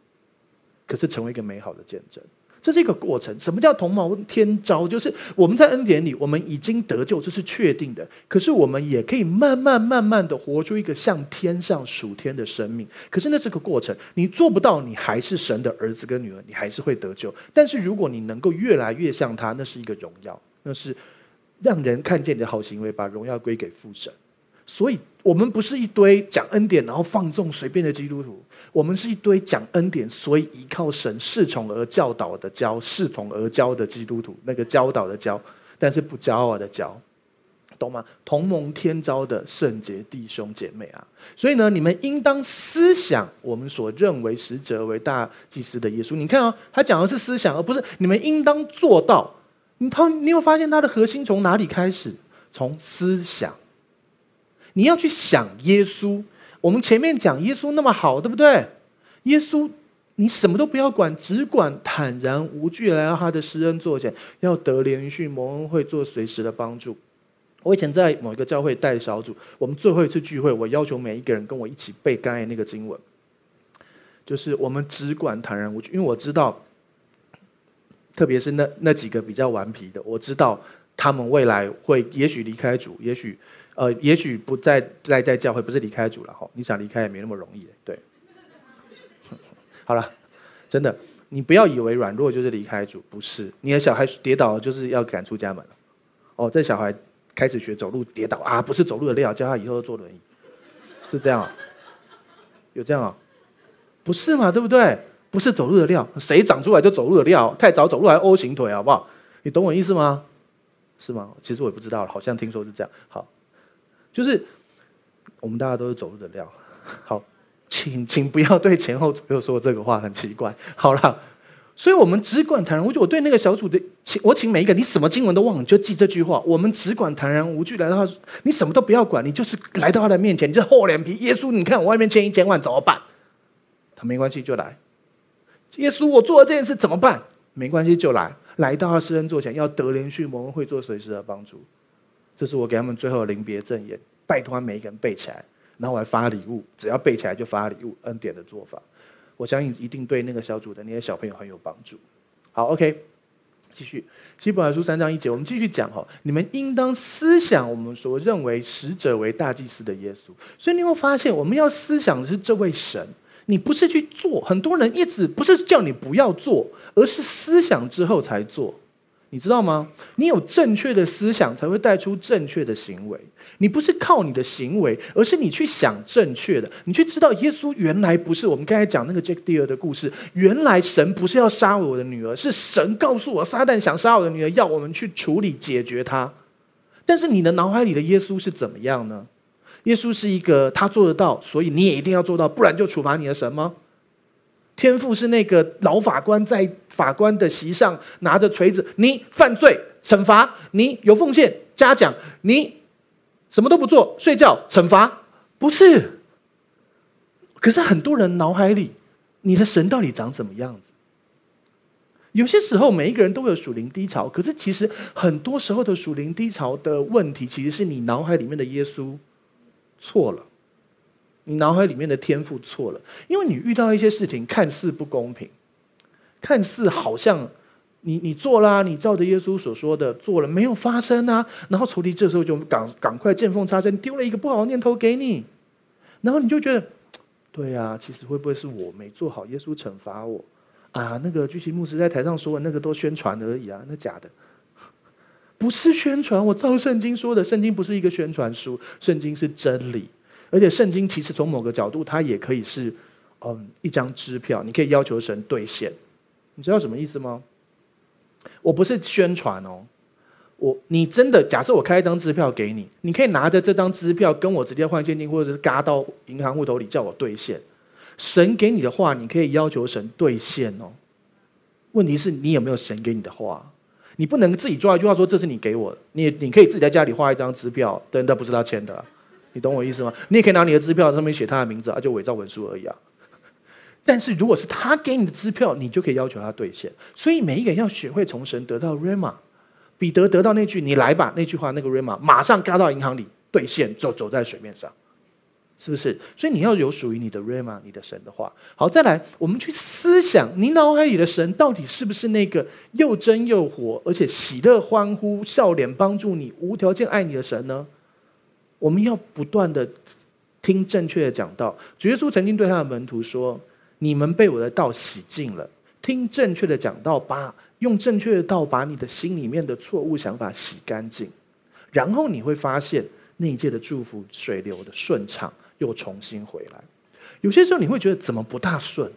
可是成为一个美好的见证。这是一个过程。什么叫同谋天召？就是我们在恩典里，我们已经得救，这是确定的。可是我们也可以慢慢、慢慢的活出一个像天上属天的生命。可是那是个过程，你做不到，你还是神的儿子跟女儿，你还是会得救。但是如果你能够越来越像他，那是一个荣耀，那是让人看见你的好行为，把荣耀归给父神。所以，我们不是一堆讲恩典然后放纵随便的基督徒，我们是一堆讲恩典，所以依靠神恃宠而教导的教，视同而教的基督徒，那个教导的教，但是不骄傲的教，懂吗？同盟天召的圣洁弟兄姐妹啊！所以呢，你们应当思想我们所认为使者为大祭司的耶稣。你看啊、哦，他讲的是思想，而不是你们应当做到。你他，你有发现他的核心从哪里开始？从思想。你要去想耶稣，我们前面讲耶稣那么好，对不对？耶稣，你什么都不要管，只管坦然无惧来到他的施恩座前，要得连续蒙恩惠，做随时的帮助。我以前在某一个教会带小组，我们最后一次聚会，我要求每一个人跟我一起背刚才那个经文，就是我们只管坦然无惧，因为我知道，特别是那那几个比较顽皮的，我知道他们未来会也许离开主，也许。呃，也许不再待在教会，不是离开主了哈。你想离开也没那么容易，对。好了，真的，你不要以为软弱就是离开主，不是。你的小孩跌倒了就是要赶出家门。哦，这小孩开始学走路跌倒啊，不是走路的料，叫他以后坐轮椅，是这样啊？有这样啊？不是嘛？对不对？不是走路的料，谁长出来就走路的料？太早走路还 O 型腿，好不好？你懂我意思吗？是吗？其实我也不知道，好像听说是这样。好。就是我们大家都是走路的料，好，请请不要对前后左右说这个话，很奇怪。好了，所以我们只管坦然无惧。我对那个小组的请，我请每一个，你什么经文都忘了，就记这句话。我们只管坦然无惧来到他，你什么都不要管，你就是来到他的面前，你就厚脸皮。耶稣，你看我外面欠一千万怎么办？他没关系就来。耶稣，我做了这件事怎么办？没关系就来，来到他施恩座前，要得连续蒙恩会做随时的帮助。这是我给他们最后的临别赠言，拜托他每一个人背起来，然后我还发礼物，只要背起来就发礼物，恩典的做法，我相信一定对那个小组的那些小朋友很有帮助。好，OK，继续，希伯来书三章一节，我们继续讲哈，你们应当思想我们所认为使者为大祭司的耶稣。所以你会发现，我们要思想的是这位神，你不是去做，很多人一直不是叫你不要做，而是思想之后才做。你知道吗？你有正确的思想，才会带出正确的行为。你不是靠你的行为，而是你去想正确的，你去知道耶稣原来不是我们刚才讲那个 Jack 第二的故事。原来神不是要杀我的女儿，是神告诉我，撒旦想杀我的女儿，要我们去处理解决他。但是你的脑海里的耶稣是怎么样呢？耶稣是一个他做得到，所以你也一定要做到，不然就处罚你的神吗？天父是那个老法官，在法官的席上拿着锤子，你犯罪惩罚，你有奉献嘉奖，你什么都不做睡觉惩罚，不是。可是很多人脑海里，你的神到底长什么样子？有些时候每一个人都有属灵低潮，可是其实很多时候的属灵低潮的问题，其实是你脑海里面的耶稣错了。你脑海里面的天赋错了，因为你遇到一些事情看似不公平，看似好像你你做啦，你照着耶稣所说的做了，没有发生啊。然后仇敌这时候就赶赶快见缝插针，丢了一个不好的念头给你，然后你就觉得，对、啊，其实会不会是我没做好，耶稣惩罚我啊？那个巨星牧师在台上说的那个都宣传而已啊，那假的，不是宣传。我照圣经说的，圣经不是一个宣传书，圣经是真理。而且圣经其实从某个角度，它也可以是，嗯，一张支票，你可以要求神兑现。你知道什么意思吗？我不是宣传哦，我你真的假设我开一张支票给你，你可以拿着这张支票跟我直接换现金，或者是嘎到银行户头里叫我兑现。神给你的话，你可以要求神兑现哦。问题是你有没有神给你的话？你不能自己抓一句话说，这是你给我的，你你可以自己在家里画一张支票，但那不是他签的。你懂我意思吗？你也可以拿你的支票上面写他的名字啊，就伪造文书而已啊。但是如果是他给你的支票，你就可以要求他兑现。所以每一个人要学会从神得到 rama。彼得得到那句“你来吧”那句话，那个 rama 马上嘎到银行里兑现，走走在水面上，是不是？所以你要有属于你的 rama，你的神的话。好，再来，我们去思想，你脑海里的神到底是不是那个又真又活，而且喜乐欢呼、笑脸帮助你、无条件爱你的神呢？我们要不断的听正确的讲道。主耶稣曾经对他的门徒说：“你们被我的道洗净了。听正确的讲道，把用正确的道把你的心里面的错误想法洗干净，然后你会发现那一届的祝福水流的顺畅，又重新回来。有些时候你会觉得怎么不大顺？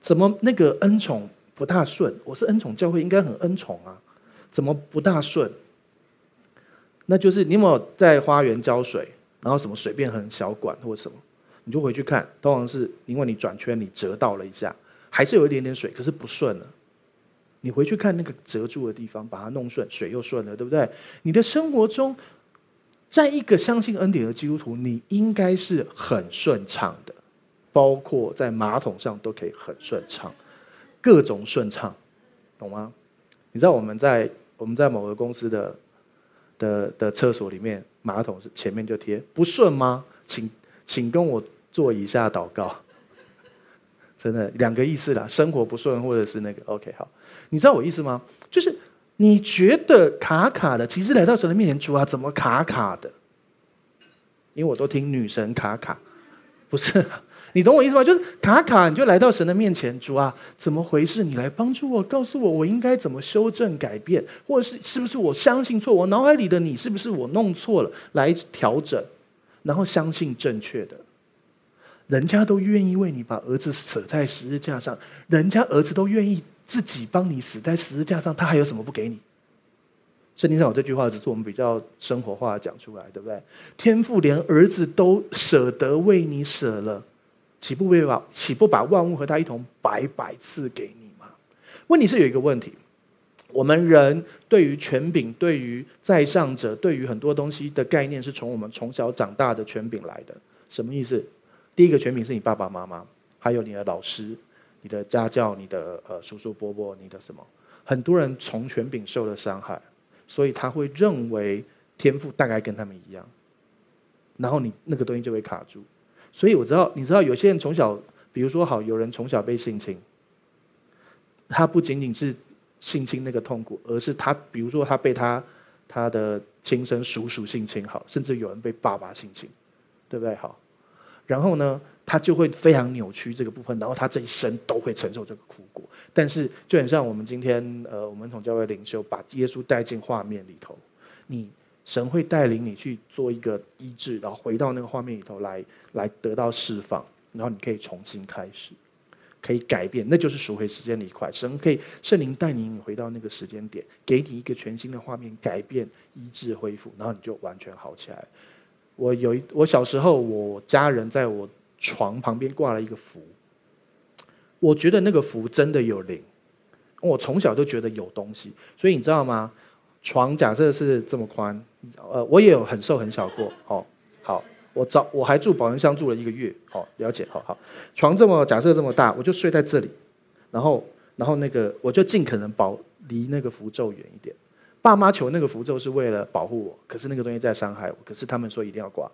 怎么那个恩宠不大顺？我是恩宠教会，应该很恩宠啊，怎么不大顺？”那就是你有没有在花园浇水，然后什么水变很小管或者什么，你就回去看，通常是因为你转圈你折到了一下，还是有一点点水，可是不顺了。你回去看那个折住的地方，把它弄顺，水又顺了，对不对？你的生活中，在一个相信恩典的基督徒，你应该是很顺畅的，包括在马桶上都可以很顺畅，各种顺畅，懂吗？你知道我们在我们在某个公司的。的的厕所里面，马桶是前面就贴不顺吗？请请跟我做以下祷告。真的两个意思啦，生活不顺或者是那个 OK 好，你知道我意思吗？就是你觉得卡卡的，其实来到神的面前，主啊，怎么卡卡的？因为我都听女神卡卡，不是。你懂我意思吗？就是卡卡，你就来到神的面前，主啊，怎么回事？你来帮助我，告诉我我应该怎么修正改变，或者是是不是我相信错？我脑海里的你是不是我弄错了？来调整，然后相信正确的。人家都愿意为你把儿子舍在十字架上，人家儿子都愿意自己帮你死在十字架上，他还有什么不给你？圣经上有这句话，只是我们比较生活化讲出来，对不对？天父连儿子都舍得为你舍了。岂不为把岂不把万物和他一同白白赐给你吗？问题是有一个问题，我们人对于权柄、对于在上者、对于很多东西的概念，是从我们从小长大的权柄来的。什么意思？第一个权柄是你爸爸妈妈，还有你的老师、你的家教、你的呃叔叔伯伯、你的什么？很多人从权柄受了伤害，所以他会认为天赋大概跟他们一样，然后你那个东西就会卡住。所以我知道，你知道有些人从小，比如说好，有人从小被性侵，他不仅仅是性侵那个痛苦，而是他，比如说他被他他的亲生叔叔性侵，好，甚至有人被爸爸性侵，对不对？好，然后呢，他就会非常扭曲这个部分，然后他这一生都会承受这个苦果。但是就很像我们今天呃，我们从教会领袖把耶稣带进画面里头，你神会带领你去做一个医治，然后回到那个画面里头来，来得到释放，然后你可以重新开始。可以改变，那就是赎回时间的一块。神可以圣灵带领你回到那个时间点，给你一个全新的画面，改变、医治、恢复，然后你就完全好起来。我有一，我小时候，我家人在我床旁边挂了一个符，我觉得那个符真的有灵。我从小就觉得有东西，所以你知道吗？床假设是这么宽，呃，我也有很瘦很小过，哦，好。我找我还住保温箱住了一个月，好了解，好好。床这么假设这么大，我就睡在这里，然后然后那个我就尽可能保离那个符咒远一点。爸妈求那个符咒是为了保护我，可是那个东西在伤害我，可是他们说一定要挂。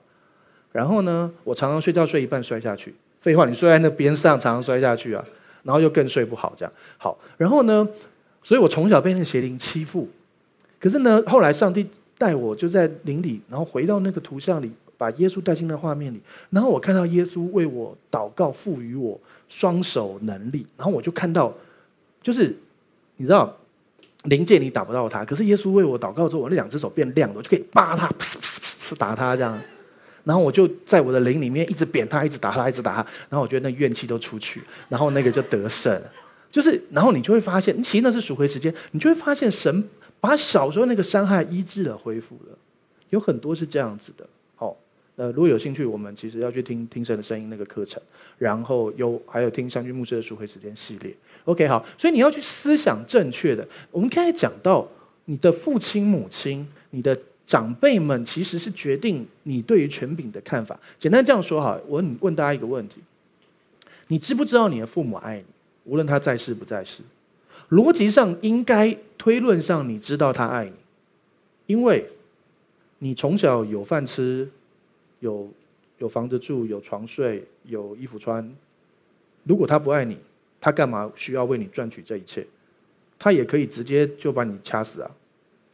然后呢，我常常睡觉睡一半摔下去，废话，你睡在那边上常常摔下去啊，然后又更睡不好这样。好，然后呢，所以我从小被那个邪灵欺负，可是呢，后来上帝带我就在灵里，然后回到那个图像里。把耶稣带进那画面里，然后我看到耶稣为我祷告，赋予我双手能力，然后我就看到，就是你知道，灵界你打不到他，可是耶稣为我祷告之后，我那两只手变亮了，我就可以扒他，噗噗噗噗打他这样，然后我就在我的灵里面一直扁他，一直打他，一直打他，然后我觉得那怨气都出去，然后那个就得胜，就是然后你就会发现，其实那是赎回时间，你就会发现神把小时候那个伤害医治了，恢复了，有很多是这样子的。呃，如果有兴趣，我们其实要去听听神的声音那个课程，然后有还有听湘军牧师的赎回时间系列。OK，好，所以你要去思想正确的。我们刚才讲到，你的父亲、母亲、你的长辈们，其实是决定你对于权柄的看法。简单这样说哈，我问问大家一个问题：你知不知道你的父母爱你？无论他在世不在世，逻辑上应该推论上你知道他爱你，因为你从小有饭吃。有有房子住，有床睡，有衣服穿。如果他不爱你，他干嘛需要为你赚取这一切？他也可以直接就把你掐死啊！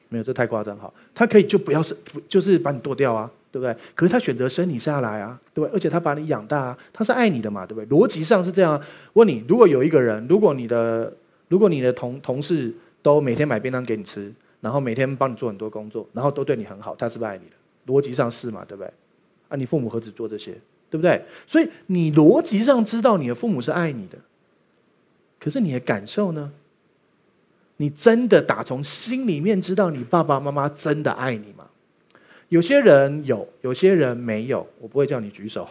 没有，这太夸张哈。他可以就不要生，就是把你剁掉啊，对不对？可是他选择生你下来啊，对不对？而且他把你养大啊，他是爱你的嘛，对不对？逻辑上是这样。问你，如果有一个人，如果你的如果你的同同事都每天买便当给你吃，然后每天帮你做很多工作，然后都对你很好，他是不是爱你的？逻辑上是嘛，对不对？啊，你父母何止做这些，对不对？所以你逻辑上知道你的父母是爱你的，可是你的感受呢？你真的打从心里面知道你爸爸妈妈真的爱你吗？有些人有，有些人没有。我不会叫你举手。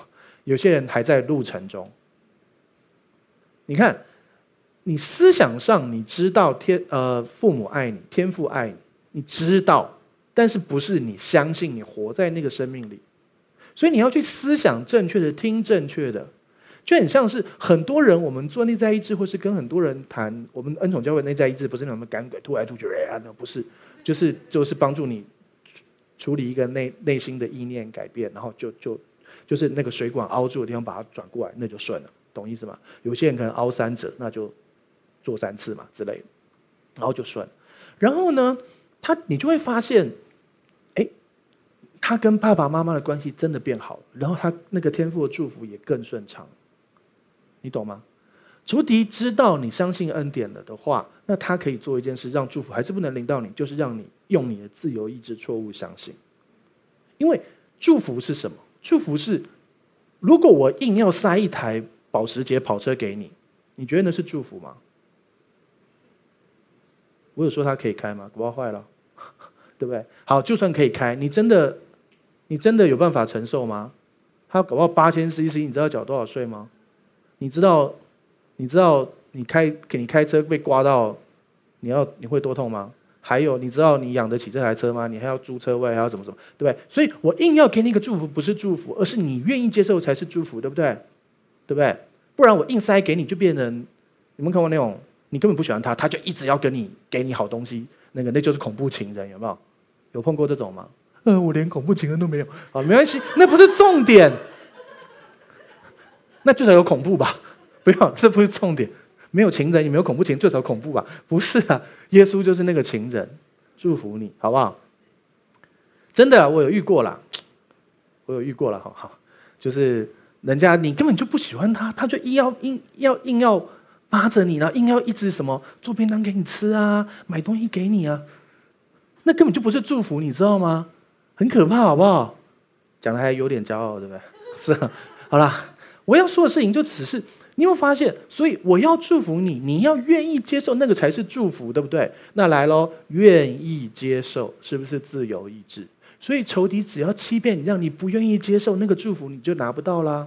有些人还在路程中。你看，你思想上你知道天呃父母爱你，天父爱你，你知道，但是不是你相信你活在那个生命里。所以你要去思想正确的，听正确的，就很像是很多人，我们做内在意志，或是跟很多人谈我们恩宠教会内在意志，不是那种赶鬼吐来吐去啊，那不是，就是就是帮助你处理一个内内心的意念改变，然后就就就是那个水管凹住的地方把它转过来，那就顺了，懂意思吗？有些人可能凹三折，那就做三次嘛之类的，然后就顺。然后呢，他你就会发现。哎他跟爸爸妈妈的关系真的变好，然后他那个天赋的祝福也更顺畅，你懂吗？仇敌知道你相信恩典了的话，那他可以做一件事，让祝福还是不能临到你，就是让你用你的自由意志错误相信。因为祝福是什么？祝福是，如果我硬要塞一台保时捷跑车给你，你觉得那是祝福吗？我有说他可以开吗？搞不好坏了，对不对？好，就算可以开，你真的。你真的有办法承受吗？他搞不好八千 CC，你知道缴多少税吗？你知道，你知道你开给你开车被刮到，你要你会多痛吗？还有，你知道你养得起这台车吗？你还要租车位，还要怎么怎么，对不对？所以我硬要给你一个祝福，不是祝福，而是你愿意接受才是祝福，对不对？对不对？不然我硬塞给你，就变成你们看过那种，你根本不喜欢他，他就一直要跟你给你好东西，那个那就是恐怖情人，有没有？有碰过这种吗？呃，我连恐怖情人都没有，啊，没关系，那不是重点，那至少有恐怖吧？不要，这不是重点，没有情人也没有恐怖情人，最少恐怖吧？不是啊，耶稣就是那个情人，祝福你好不好？真的，我有遇过啦，我有遇过了，好好，就是人家你根本就不喜欢他，他就硬要硬要硬要扒着你，然后硬要一直什么做便当给你吃啊，买东西给你啊，那根本就不是祝福，你知道吗？很可怕，好不好？讲的还有点骄傲，对不对？是，好啦，我要说的事情就只是。你有发现，所以我要祝福你，你要愿意接受那个才是祝福，对不对？那来喽，愿意接受是不是自由意志？所以仇敌只要欺骗你，让你不愿意接受那个祝福，你就拿不到啦；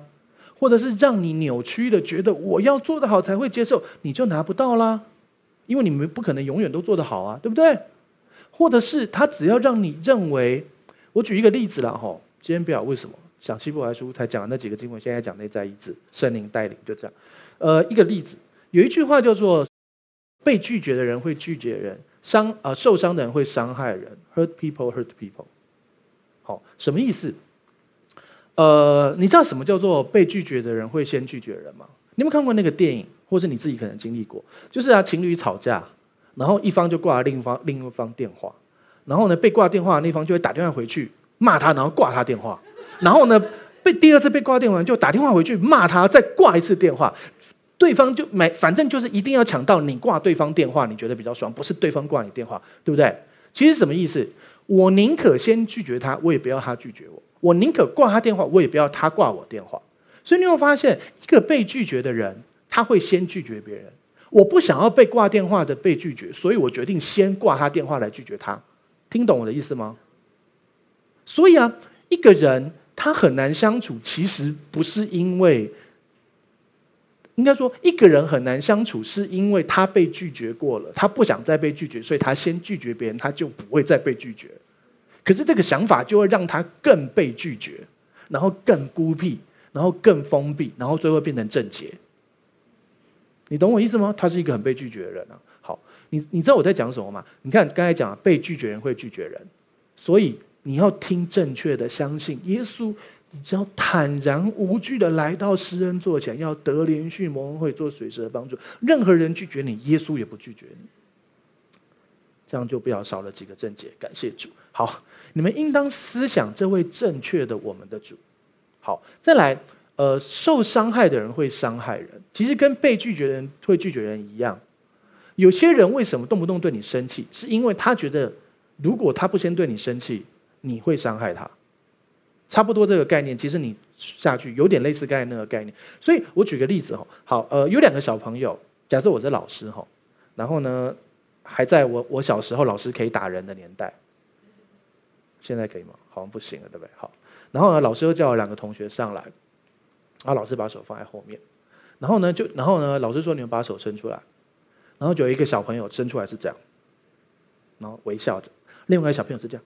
或者是让你扭曲的觉得我要做得好才会接受，你就拿不到啦。因为你们不可能永远都做得好啊，对不对？或者是他只要让你认为，我举一个例子了哈，今天不要为什么？讲希伯来书才讲的那几个经文，现在讲内在医治，圣灵带领，就这样。呃，一个例子，有一句话叫做“被拒绝的人会拒绝人，伤啊、呃、受伤的人会伤害人，hurt people hurt people”。好，什么意思？呃，你知道什么叫做被拒绝的人会先拒绝人吗？你有没有看过那个电影，或是你自己可能经历过？就是啊，情侣吵架，然后一方就挂了另一方另一方电话，然后呢，被挂电话的那方就会打电话回去骂他，然后挂他电话。然后呢，被第二次被挂电话，就打电话回去骂他，再挂一次电话，对方就没，反正就是一定要抢到你挂对方电话，你觉得比较爽，不是对方挂你电话，对不对？其实什么意思？我宁可先拒绝他，我也不要他拒绝我；我宁可挂他电话，我也不要他挂我电话。所以你会发现，一个被拒绝的人，他会先拒绝别人。我不想要被挂电话的被拒绝，所以我决定先挂他电话来拒绝他。听懂我的意思吗？所以啊，一个人。他很难相处，其实不是因为，应该说一个人很难相处，是因为他被拒绝过了，他不想再被拒绝，所以他先拒绝别人，他就不会再被拒绝。可是这个想法就会让他更被拒绝，然后更孤僻，然后更封闭，然后最后变成症结。你懂我意思吗？他是一个很被拒绝的人啊。好，你你知道我在讲什么吗？你看刚才讲被拒绝人会拒绝人，所以。你要听正确的，相信耶稣。你只要坦然无惧的来到施恩座前，要得连续蒙恩惠做随时的帮助。任何人拒绝你，耶稣也不拒绝你。这样就不要少了几个症结。感谢主。好，你们应当思想这位正确的我们的主。好，再来，呃，受伤害的人会伤害人，其实跟被拒绝的人会拒绝人一样。有些人为什么动不动对你生气？是因为他觉得，如果他不先对你生气。你会伤害他，差不多这个概念，其实你下去有点类似刚才那个概念。所以我举个例子哈，好，呃，有两个小朋友，假设我是老师哈，然后呢，还在我我小时候老师可以打人的年代，现在可以吗？好像不行了，对不对？好，然后呢，老师又叫了两个同学上来，然后老师把手放在后面，然后呢，就然后呢，老师说你们把手伸出来，然后就有一个小朋友伸出来是这样，然后微笑着，另外一个小朋友是这样。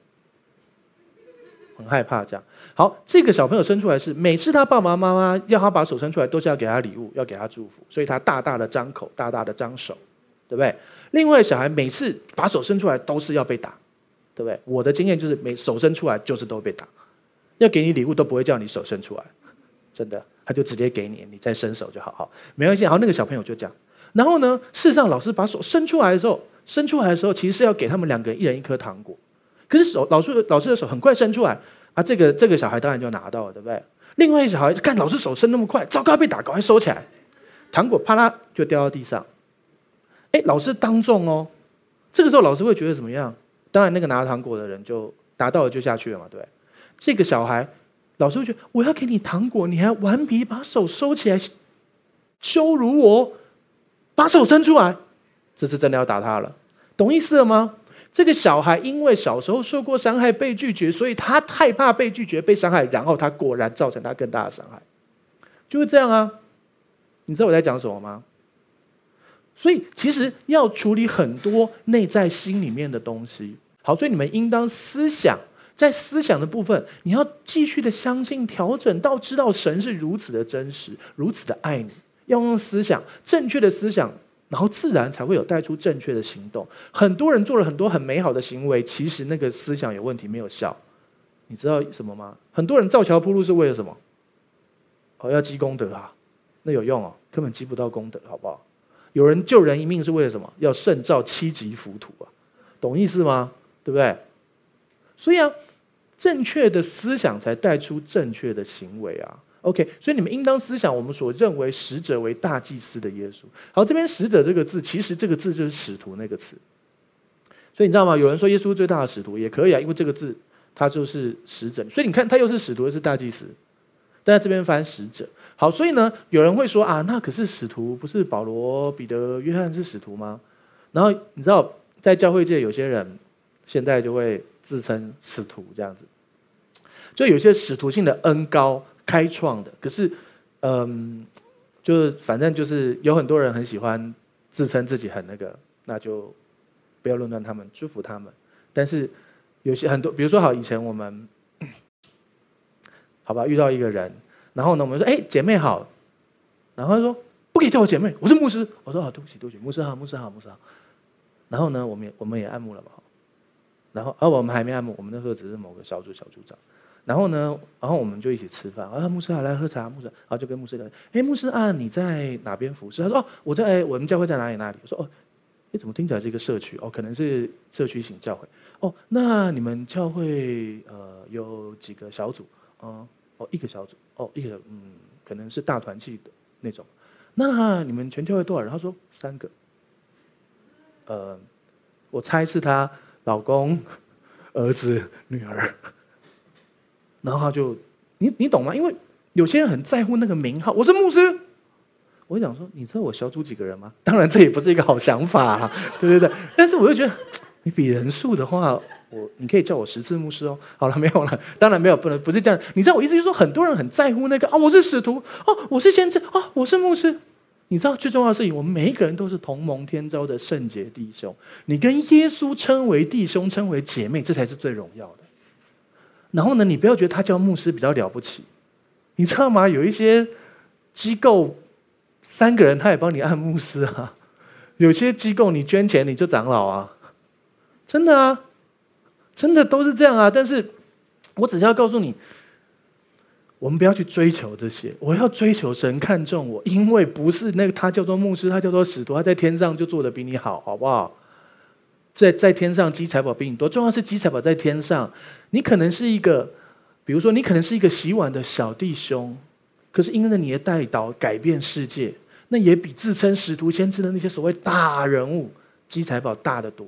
很害怕这样。好，这个小朋友伸出来是每次他爸爸妈妈要他把手伸出来，都是要给他礼物，要给他祝福，所以他大大的张口，大大的张手，对不对？另外小孩每次把手伸出来都是要被打，对不对？我的经验就是，每手伸出来就是都被打，要给你礼物都不会叫你手伸出来，真的，他就直接给你，你再伸手就好，好，没关系。然后那个小朋友就讲，然后呢，事实上老师把手伸出来的时候，伸出来的时候其实是要给他们两个人一人一颗糖果。可是手老师老师的手很快伸出来啊，这个这个小孩当然就拿到了，对不对？另外一个小孩看老师手伸那么快，糟糕，被打，赶快收起来，糖果啪啦就掉到地上。哎，老师当众哦，这个时候老师会觉得怎么样？当然那个拿糖果的人就拿到了就下去了嘛，对。这个小孩老师会觉得我要给你糖果，你还顽皮把手收起来，羞辱我，把手伸出来，这次真的要打他了，懂意思了吗？这个小孩因为小时候受过伤害，被拒绝，所以他害怕被拒绝、被伤害，然后他果然造成他更大的伤害，就是这样啊。你知道我在讲什么吗？所以其实要处理很多内在心里面的东西。好，所以你们应当思想，在思想的部分，你要继续的相信、调整到知道神是如此的真实、如此的爱你，要用思想正确的思想。然后自然才会有带出正确的行动。很多人做了很多很美好的行为，其实那个思想有问题，没有效。你知道什么吗？很多人造桥铺路是为了什么？哦，要积功德啊，那有用哦？根本积不到功德，好不好？有人救人一命是为了什么？要胜造七级浮屠啊，懂意思吗？对不对？所以啊，正确的思想才带出正确的行为啊。OK，所以你们应当思想我们所认为使者为大祭司的耶稣。好，这边“使者”这个字，其实这个字就是“使徒”那个词。所以你知道吗？有人说耶稣最大的使徒也可以啊，因为这个字它就是使者。所以你看，他又是使徒又是大祭司，但在这边翻使者。好，所以呢，有人会说啊，那可是使徒不是保罗、彼得、约翰是使徒吗？然后你知道，在教会界有些人现在就会自称使徒这样子，就有些使徒性的恩膏开创的。可是，嗯，就是反正就是有很多人很喜欢自称自己很那个，那就。不要论断他们，祝福他们。但是有些很多，比如说好，以前我们好吧，遇到一个人，然后呢，我们说，哎，姐妹好，然后他说不可以叫我姐妹，我是牧师。我说好，对不起，对不起，牧师好，牧师好，牧师好。然后呢，我们也我们也按牧了嘛，然后而、啊、我们还没按牧，我们那时候只是某个小组小组长。然后呢，然后我们就一起吃饭，啊，牧师好，来喝茶，牧师，然后就跟牧师聊，哎，牧师啊，你在哪边服侍？他说哦，我在，我们教会在哪里哪里？我说哦。哎怎么听起来是一个社区哦？可能是社区型教会哦。那你们教会呃有几个小组啊？哦，一个小组哦，一个嗯，可能是大团契的那种。那你们全教会多少人？他说三个。呃，我猜是他老公、儿子、女儿。然后他就你你懂吗？因为有些人很在乎那个名号。我是牧师。我想说，你知道我小组几个人吗？当然，这也不是一个好想法啊，对对对。但是我又觉得，你比人数的话，我你可以叫我十次牧师哦。好了，没有了，当然没有，不能不是这样。你知道我意思就是说，很多人很在乎那个啊，我是使徒哦，我是先知啊，我是牧师。你知道最重要的事情，我们每一个人都是同盟天召的圣洁弟兄。你跟耶稣称为弟兄，称为姐妹，这才是最荣耀的。然后呢，你不要觉得他叫牧师比较了不起，你知道吗？有一些机构。三个人，他也帮你按牧师啊。有些机构你捐钱你就长老啊，真的啊，真的都是这样啊。但是，我只是要告诉你，我们不要去追求这些。我要追求神看重我，因为不是那个他叫做牧师，他叫做使徒，他在天上就做的比你好，好不好？在在天上积财宝比你多，重要是积财宝在天上。你可能是一个，比如说你可能是一个洗碗的小弟兄。可是因为你的代祷改变世界，那也比自称使徒先知的那些所谓大人物积财宝大得多。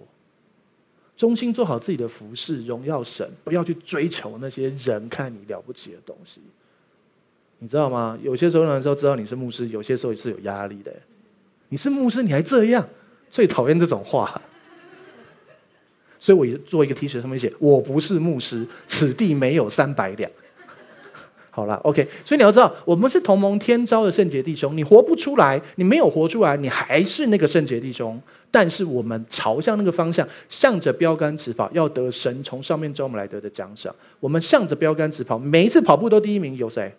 忠心做好自己的服饰，荣耀神，不要去追求那些人看你了不起的东西。你知道吗？有些时候呢都知道你是牧师，有些时候也是有压力的。你是牧师，你还这样，最讨厌这种话。所以我做一个 T 恤，上面写：“我不是牧师，此地没有三百两。”好了，OK，所以你要知道，我们是同盟天召的圣洁弟兄。你活不出来，你没有活出来，你还是那个圣洁弟兄。但是我们朝向那个方向，向着标杆直跑，要得神从上面招我们来得的奖赏。我们向着标杆直跑，每一次跑步都第一名，有谁？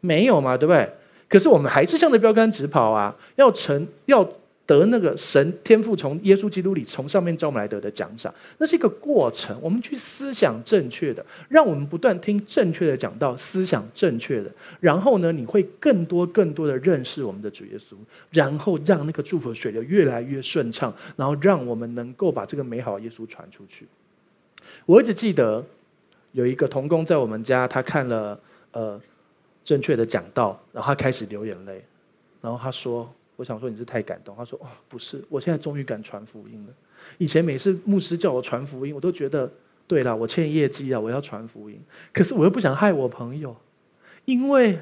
没有嘛，对不对？可是我们还是向着标杆直跑啊，要成要。得那个神天赋从耶稣基督里从上面召我们来得的奖赏，那是一个过程。我们去思想正确的，让我们不断听正确的讲道，思想正确的，然后呢，你会更多更多的认识我们的主耶稣，然后让那个祝福水流越来越顺畅，然后让我们能够把这个美好耶稣传出去。我一直记得有一个童工在我们家，他看了呃正确的讲道，然后他开始流眼泪，然后他说。我想说你是太感动，他说哦不是，我现在终于敢传福音了。以前每次牧师叫我传福音，我都觉得对了，我欠业绩啊，我要传福音。可是我又不想害我朋友，因为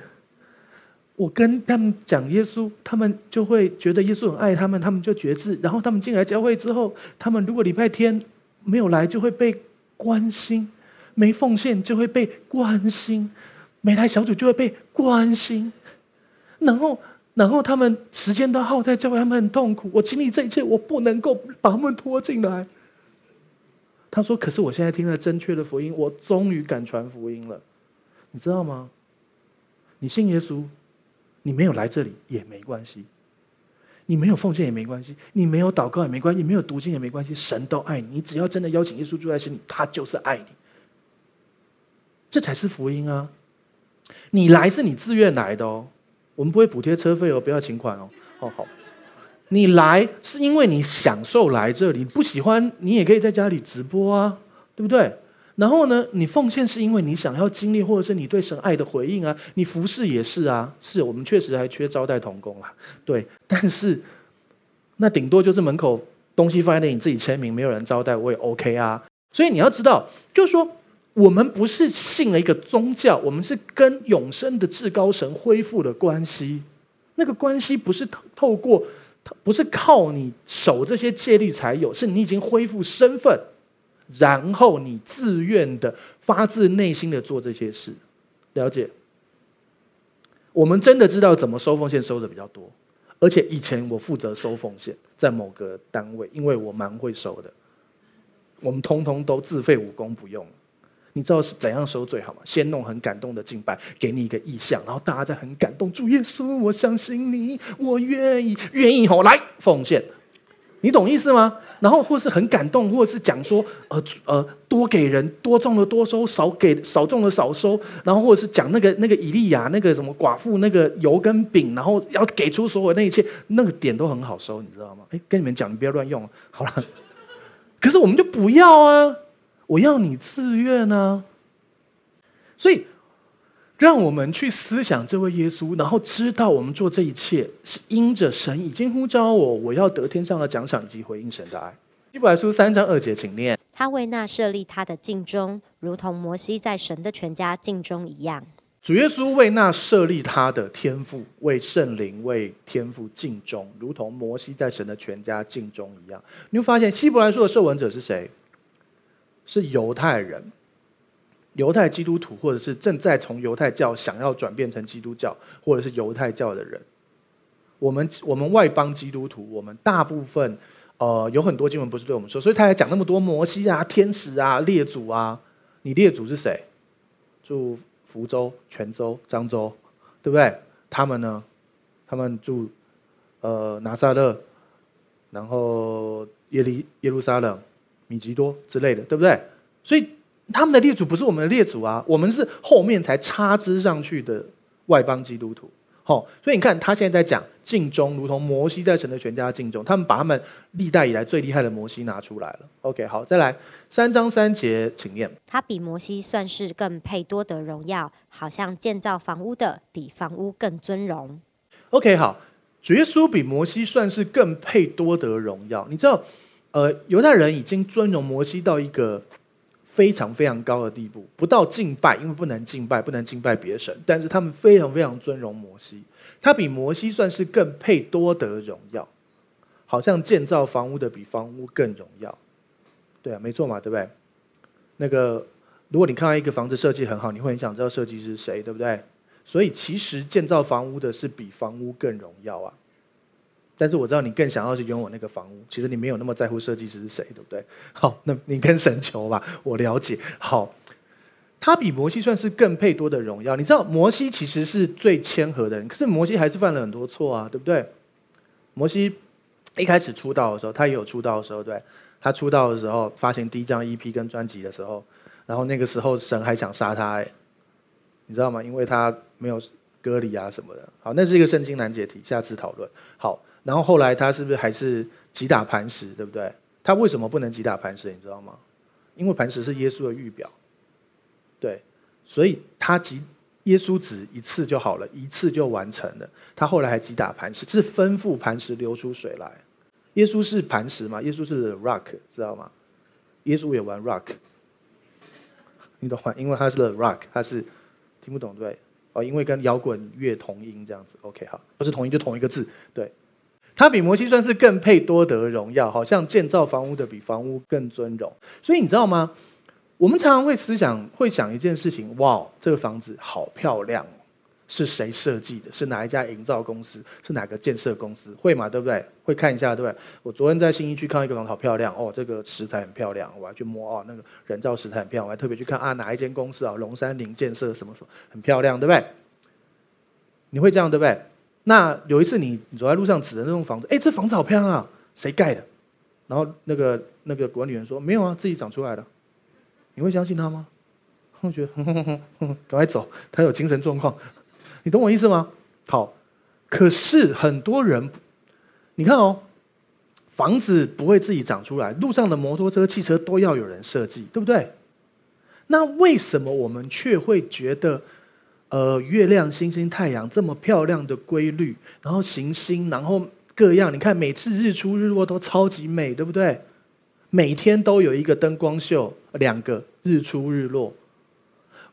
我跟他们讲耶稣，他们就会觉得耶稣很爱他们，他们就觉志。然后他们进来教会之后，他们如果礼拜天没有来，就会被关心；没奉献就会被关心；没来小组就会被关心。然后。然后他们时间都耗在教会，他们很痛苦。我经历这一切，我不能够把他们拖进来。他说：“可是我现在听了正确的福音，我终于敢传福音了。你知道吗？你信耶稣，你没有来这里也没关系，你没有奉献也没关系，你没有祷告也没关系，你没有读经也没关系。神都爱你，你只要真的邀请耶稣住在心里，他就是爱你。这才是福音啊！你来是你自愿来的哦。”我们不会补贴车费哦，不要请款哦。哦好，你来是因为你享受来这里，不喜欢你也可以在家里直播啊，对不对？然后呢，你奉献是因为你想要经历，或者是你对神爱的回应啊。你服侍也是啊，是我们确实还缺招待童工啊，对。但是那顶多就是门口东西放在那里，你自己签名，没有人招待，我也 OK 啊。所以你要知道，就是说我们不是信了一个宗教，我们是跟永生的至高神恢复了关系。那个关系不是透透过，不是靠你守这些戒律才有，是你已经恢复身份。然后你自愿的、发自内心的做这些事，了解？我们真的知道怎么收奉献收的比较多，而且以前我负责收奉献，在某个单位，因为我蛮会收的，我们通通都自废武功不用。你知道是怎样收最好吗？先弄很感动的敬拜，给你一个意向，然后大家在很感动，主耶稣，我相信你，我愿意，愿意吼来奉献。你懂意思吗？然后或是很感动，或者是讲说，呃呃，多给人，多种的多收，少给少种的少收。然后或者是讲那个那个以利亚那个什么寡妇那个油跟饼，然后要给出所有那一切，那个点都很好收，你知道吗？哎，跟你们讲，你不要乱用，好了。可是我们就不要啊，我要你自愿啊。所以。让我们去思想这位耶稣，然后知道我们做这一切是因着神已经呼召我，我要得天上的奖赏以及回应神的爱。希伯来书三章二节，请念：他为那设立他的尽忠，如同摩西在神的全家尽忠一样。主耶稣为那设立他的天赋，为圣灵，为天赋尽忠，如同摩西在神的全家尽忠一样。你会发现，希伯来书的受文者是谁？是犹太人。犹太基督徒，或者是正在从犹太教想要转变成基督教，或者是犹太教的人，我们我们外邦基督徒，我们大部分呃有很多经文不是对我们说，所以他还讲那么多摩西啊、天使啊、列祖啊。你列祖是谁？住福州、泉州、漳州，对不对？他们呢？他们住呃拿撒勒，然后耶利耶路撒冷、米吉多之类的，对不对？所以。他们的列祖不是我们的列祖啊，我们是后面才插枝上去的外邦基督徒。好，所以你看他现在在讲尽忠，如同摩西在神的全家尽忠。他们把他们历代以来最厉害的摩西拿出来了。OK，好，再来三章三节，请念。他比摩西算是更配多得荣耀，好像建造房屋的比房屋更尊荣。OK，好，主耶稣比摩西算是更配多得荣耀。你知道，呃，犹太人已经尊荣摩西到一个。非常非常高的地步，不到敬拜，因为不能敬拜，不能敬拜别神。但是他们非常非常尊荣摩西，他比摩西算是更配多得荣耀，好像建造房屋的比房屋更荣耀。对啊，没错嘛，对不对？那个，如果你看到一个房子设计很好，你会很想知道设计师是谁，对不对？所以其实建造房屋的是比房屋更荣耀啊。但是我知道你更想要去拥有那个房屋，其实你没有那么在乎设计师是谁，对不对？好，那你跟神求吧，我了解。好，他比摩西算是更配多的荣耀。你知道摩西其实是最谦和的人，可是摩西还是犯了很多错啊，对不对？摩西一开始出道的时候，他也有出道的时候，对，他出道的时候发行第一张 EP 跟专辑的时候，然后那个时候神还想杀他，哎，你知道吗？因为他没有割礼啊什么的。好，那是一个圣经难解题，下次讨论。好。然后后来他是不是还是击打磐石，对不对？他为什么不能击打磐石？你知道吗？因为磐石是耶稣的预表，对，所以他击耶稣只一次就好了，一次就完成了。他后来还击打磐石，是吩咐磐石流出水来。耶稣是磐石嘛？耶稣是 rock，知道吗？耶稣也玩 rock，你懂吗？因为他是 rock，他是听不懂对？哦，因为跟摇滚乐同音这样子。OK，好，不是同音就同一个字，对。他比摩西算是更配多得荣耀，好像建造房屋的比房屋更尊荣。所以你知道吗？我们常常会思想，会想一件事情：哇，这个房子好漂亮，是谁设计的？是哪一家营造公司？是哪个建设公司？会嘛？对不对？会看一下，对不对？我昨天在新义区看到一个房，好漂亮哦，这个石材很漂亮，我要去摸哦，那个人造石材很漂亮，我还特别去看啊，哪一间公司啊？龙山林建设什么什么，很漂亮，对不对？你会这样，对不对？那有一次你走在路上指着那栋房子，哎，这房子好漂亮啊，谁盖的？然后那个那个管理员说没有啊，自己长出来的。你会相信他吗？我觉得哼哼哼哼，赶快走，他有精神状况。你懂我意思吗？好，可是很多人，你看哦，房子不会自己长出来，路上的摩托车、汽车都要有人设计，对不对？那为什么我们却会觉得，呃，月亮、星星、太阳这么漂亮的规律，然后行星，然后各样，你看每次日出日落都超级美，对不对？每天都有一个灯光秀，两个日出日落，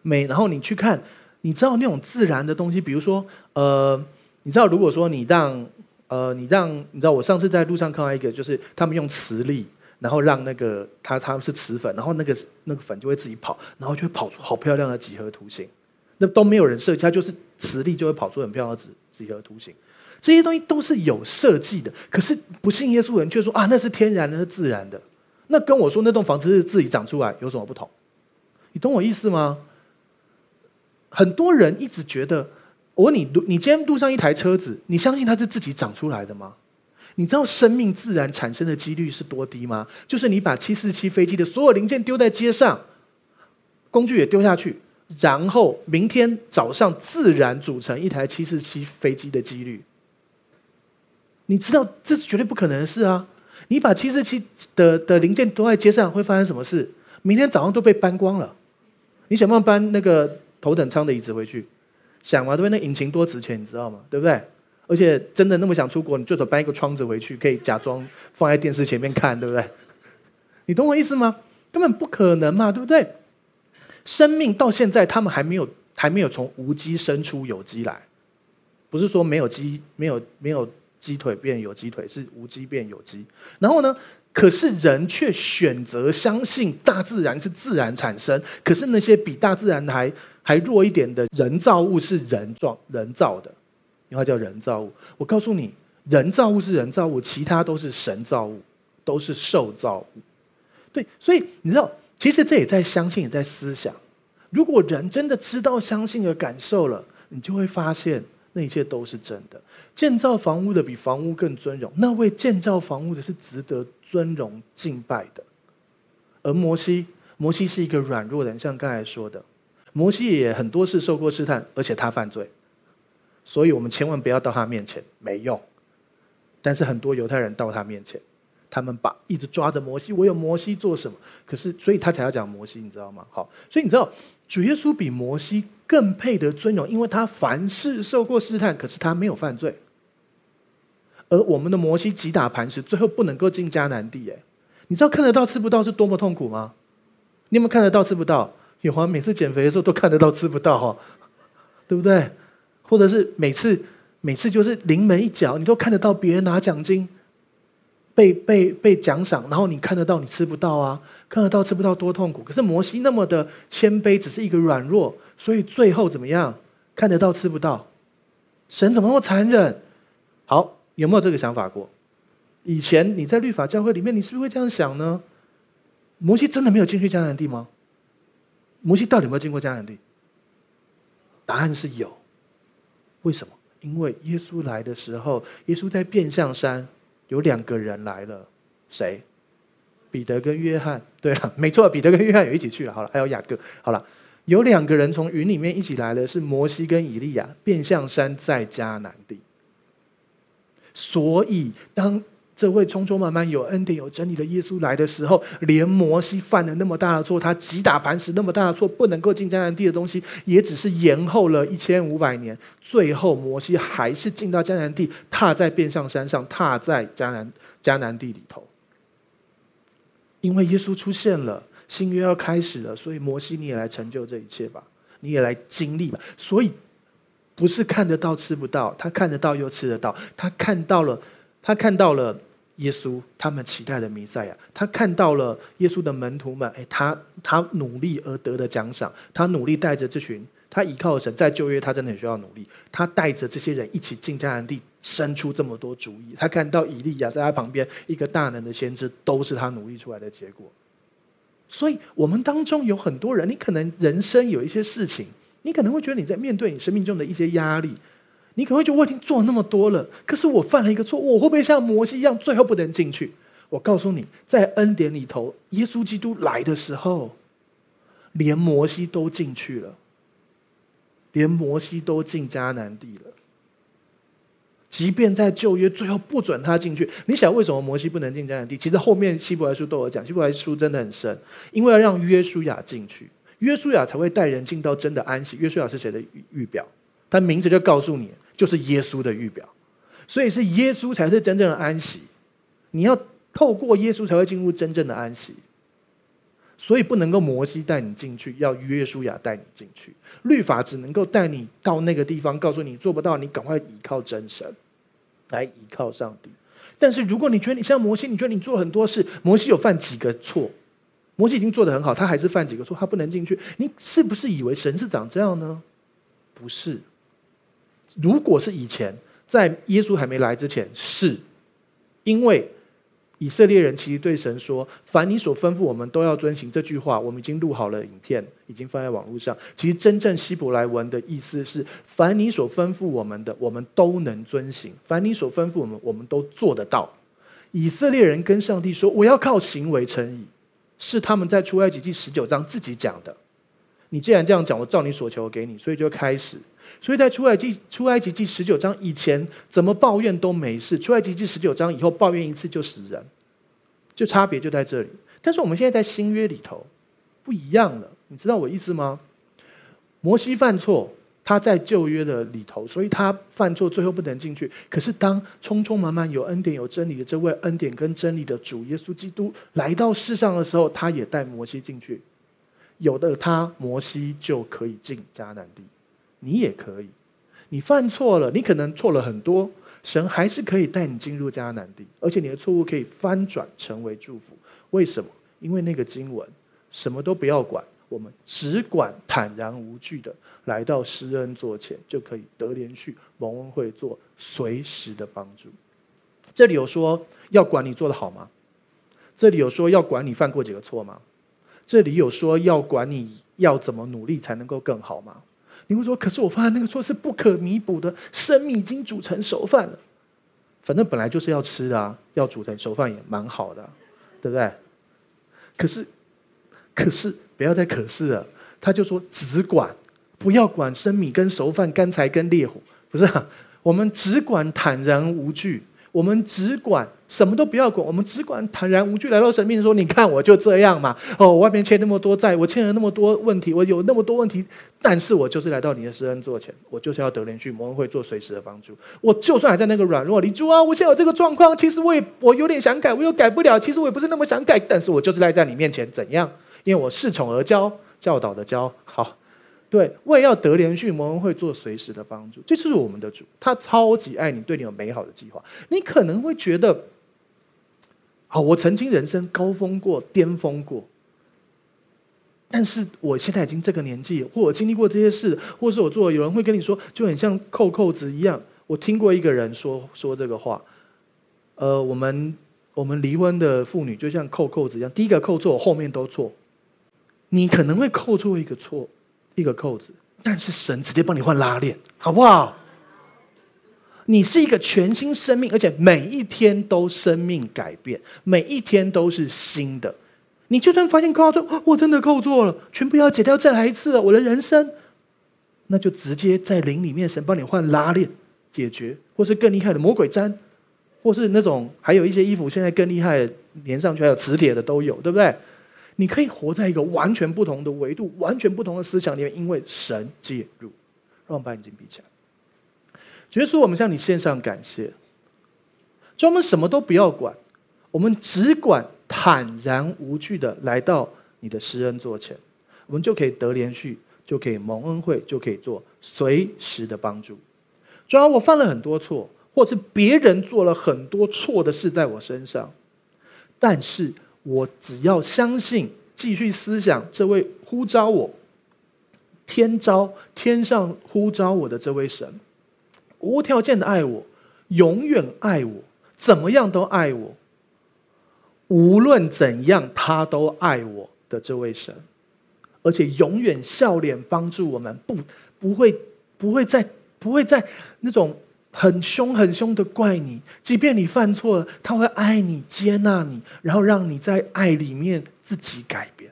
每然后你去看，你知道那种自然的东西，比如说，呃，你知道如果说你让，呃，你让，你知道我上次在路上看到一个，就是他们用磁力。然后让那个它它是磁粉，然后那个那个粉就会自己跑，然后就会跑出好漂亮的几何图形。那都没有人设计，它就是磁力就会跑出很漂亮的几几何图形。这些东西都是有设计的，可是不信耶稣人却说啊，那是天然的，是自然的。那跟我说那栋房子是自己长出来有什么不同？你懂我意思吗？很多人一直觉得，我问你，你今天路上一台车子，你相信它是自己长出来的吗？你知道生命自然产生的几率是多低吗？就是你把七四七飞机的所有零件丢在街上，工具也丢下去，然后明天早上自然组成一台七四七飞机的几率。你知道这是绝对不可能的事啊！你把七四七的的零件丢在街上，会发生什么事？明天早上都被搬光了。你想不想搬那个头等舱的椅子回去？想嘛？对不对？那引擎多值钱，你知道吗？对不对？而且真的那么想出国，你最少搬一个窗子回去，可以假装放在电视前面看，对不对？你懂我意思吗？根本不可能嘛，对不对？生命到现在，他们还没有还没有从无机生出有机来，不是说没有鸡没有没有鸡腿变有鸡腿，是无机变有机。然后呢，可是人却选择相信大自然是自然产生，可是那些比大自然还还弱一点的人造物是人造人造的。因为叫人造物，我告诉你，人造物是人造物，其他都是神造物，都是受造物。对，所以你知道，其实这也在相信，也在思想。如果人真的知道、相信和感受了，你就会发现那一切都是真的。建造房屋的比房屋更尊荣，那为建造房屋的是值得尊荣敬拜的。而摩西，摩西是一个软弱的人，像刚才说的，摩西也很多次受过试探，而且他犯罪。所以我们千万不要到他面前，没用。但是很多犹太人到他面前，他们把一直抓着摩西，我有摩西做什么？可是，所以他才要讲摩西，你知道吗？好，所以你知道主耶稣比摩西更配得尊荣，因为他凡事受过试探，可是他没有犯罪。而我们的摩西击打磐石，最后不能够进迦南地。哎，你知道看得到吃不到是多么痛苦吗？你有没有看得到吃不到？有啊，每次减肥的时候都看得到吃不到哈，对不对？或者是每次每次就是临门一脚，你都看得到别人拿奖金，被被被奖赏，然后你看得到你吃不到啊，看得到吃不到多痛苦。可是摩西那么的谦卑，只是一个软弱，所以最后怎么样？看得到吃不到，神怎么那么残忍？好，有没有这个想法过？以前你在律法教会里面，你是不是会这样想呢？摩西真的没有进去迦南地吗？摩西到底有没有进过迦南地？答案是有。为什么？因为耶稣来的时候，耶稣在变相山有两个人来了，谁？彼得跟约翰。对了，没错，彼得跟约翰也一起去了。好了，还有雅各。好了，有两个人从云里面一起来了是摩西跟以利亚。变相山在迦南地，所以当。这位匆匆忙忙有恩典有真理的耶稣来的时候，连摩西犯了那么大的错，他击打磐石那么大的错，不能够进迦南地的东西，也只是延后了一千五百年。最后，摩西还是进到迦南地，踏在变相山上，踏在迦南迦南地里头。因为耶稣出现了，新约要开始了，所以摩西你也来成就这一切吧，你也来经历吧。所以，不是看得到吃不到，他看得到又吃得到，他看到了，他看到了。耶稣，他们期待的弥赛亚，他看到了耶稣的门徒们，哎，他他努力而得的奖赏，他努力带着这群，他依靠神，在旧约他真的很需要努力，他带着这些人一起进迦南地，生出这么多主意。他看到以利亚在他旁边，一个大能的先知，都是他努力出来的结果。所以，我们当中有很多人，你可能人生有一些事情，你可能会觉得你在面对你生命中的一些压力。你可能会觉得我已经做了那么多了，可是我犯了一个错，我会不会像摩西一样，最后不能进去？我告诉你，在恩典里头，耶稣基督来的时候，连摩西都进去了，连摩西都进迦南地了。即便在旧约最后不准他进去，你想为什么摩西不能进迦南地？其实后面希伯来书都有讲，希伯来书真的很深，因为要让约书亚进去。约书亚才会带人进到真的安息。约书亚是谁的预表？他名字就告诉你，就是耶稣的预表。所以是耶稣才是真正的安息。你要透过耶稣才会进入真正的安息。所以不能够摩西带你进去，要约书亚带你进去。律法只能够带你到那个地方，告诉你做不到，你赶快依靠真神，来依靠上帝。但是如果你觉得你像摩西，你觉得你做很多事，摩西有犯几个错？摩西已经做得很好，他还是犯几个错，他不能进去。你是不是以为神是长这样呢？不是。如果是以前，在耶稣还没来之前，是因为。以色列人其实对神说：“凡你所吩咐，我们都要遵行。”这句话我们已经录好了影片，已经放在网络上。其实真正希伯来文的意思是：“凡你所吩咐我们的，我们都能遵行；凡你所吩咐我们，我们都做得到。”以色列人跟上帝说：“我要靠行为称义。”是他们在出埃及记十九章自己讲的。你既然这样讲，我照你所求给你，所以就开始。所以在出埃及出埃及记十九章以前，怎么抱怨都没事；出埃及记十九章以后，抱怨一次就死人，就差别就在这里。但是我们现在在新约里头不一样了，你知道我意思吗？摩西犯错，他在旧约的里头，所以他犯错最后不能进去。可是当匆匆忙忙有恩典有真理的这位恩典跟真理的主耶稣基督来到世上的时候，他也带摩西进去。有的他摩西就可以进迦南地。你也可以，你犯错了，你可能错了很多，神还是可以带你进入迦南地，而且你的错误可以翻转成为祝福。为什么？因为那个经文什么都不要管，我们只管坦然无惧的来到施恩座前，就可以得连续蒙恩惠，做随时的帮助。这里有说要管你做得好吗？这里有说要管你犯过几个错吗？这里有说要管你要怎么努力才能够更好吗？你会说：“可是我犯的那个错是不可弥补的，生米已经煮成熟饭了。反正本来就是要吃的啊，要煮成熟饭也蛮好的，对不对？可是，可是不要再可是了。他就说只管不要管生米跟熟饭，干柴跟烈火，不是啊？我们只管坦然无惧。”我们只管什么都不要管，我们只管坦然无惧来到神面前说：“你看，我就这样嘛。哦，外面欠那么多债，我欠了那么多问题，我有那么多问题，但是我就是来到你的施恩座前，我就是要得连续蒙恩会做随时的帮助。我就算还在那个软弱里，主啊，我现在有这个状况，其实我也我有点想改，我又改不了。其实我也不是那么想改，但是我就是赖在你面前，怎样？因为我恃宠而骄，教导的教好。”对，为要得连续蒙恩会做随时的帮助，这就是我们的主，他超级爱你，对你有美好的计划。你可能会觉得，好，我曾经人生高峰过、巅峰过，但是我现在已经这个年纪，或我经历过这些事，或是我做，有人会跟你说，就很像扣扣子一样。我听过一个人说说这个话，呃，我们我们离婚的妇女就像扣扣子一样，第一个扣错，后面都错。你可能会扣错一个错。一个扣子，但是神直接帮你换拉链，好不好？你是一个全新生命，而且每一天都生命改变，每一天都是新的。你就算发现扣错，我真的扣错了，全部要解掉，再来一次，我的人生，那就直接在灵里面，神帮你换拉链解决，或是更厉害的魔鬼毡，或是那种还有一些衣服，现在更厉害的，连上去还有磁铁的都有，对不对？你可以活在一个完全不同的维度、完全不同的思想里面，因为神介入。让我们把眼睛闭起来。耶稣，我们向你献上感谢。就我们什么都不要管，我们只管坦然无惧的来到你的施恩座前，我们就可以得连续，就可以蒙恩惠，就可以做随时的帮助。主要我犯了很多错，或者是别人做了很多错的事在我身上，但是。我只要相信，继续思想这位呼召我、天召天上呼召我的这位神，无条件的爱我，永远爱我，怎么样都爱我，无论怎样他都爱我的这位神，而且永远笑脸帮助我们，不不会不会再不会再那种。很凶很凶的怪你，即便你犯错了，他会爱你、接纳你，然后让你在爱里面自己改变。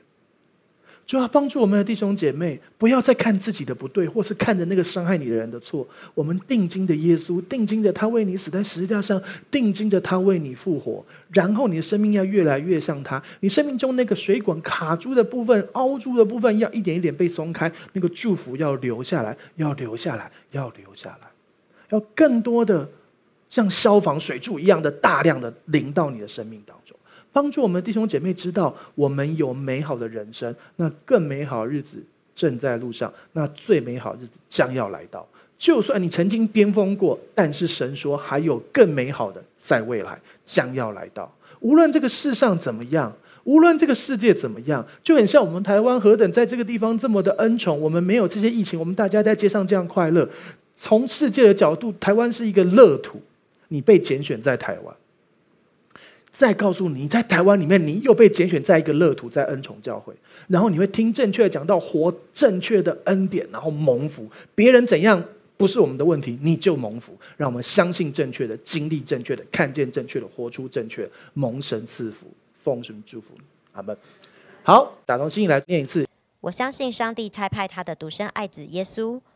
就要帮助我们的弟兄姐妹，不要再看自己的不对，或是看着那个伤害你的人的错。我们定睛的耶稣，定睛的他为你死在十字架上，定睛的他为你复活。然后你的生命要越来越像他，你生命中那个水管卡住的部分、凹住的部分，要一点一点被松开。那个祝福要留下来，要留下来，要留下来，要更多的像消防水柱一样的大量的淋到你的生命当中。帮助我们弟兄姐妹知道，我们有美好的人生，那更美好日子正在路上，那最美好日子将要来到。就算你曾经巅峰过，但是神说还有更美好的在未来将要来到。无论这个世上怎么样，无论这个世界怎么样，就很像我们台湾何等在这个地方这么的恩宠，我们没有这些疫情，我们大家在街上这样快乐。从世界的角度，台湾是一个乐土，你被拣选在台湾。再告诉你，在台湾里面，你又被拣选在一个乐土，在恩宠教会，然后你会听正确的讲到，活正确的恩典，然后蒙福。别人怎样不是我们的问题，你就蒙福。让我们相信正确的，经历正确的，看见正确的，活出正确的，蒙神赐福，奉神祝福。阿门。好，打从心里来念一次。我相信上帝差派他的独生爱子耶稣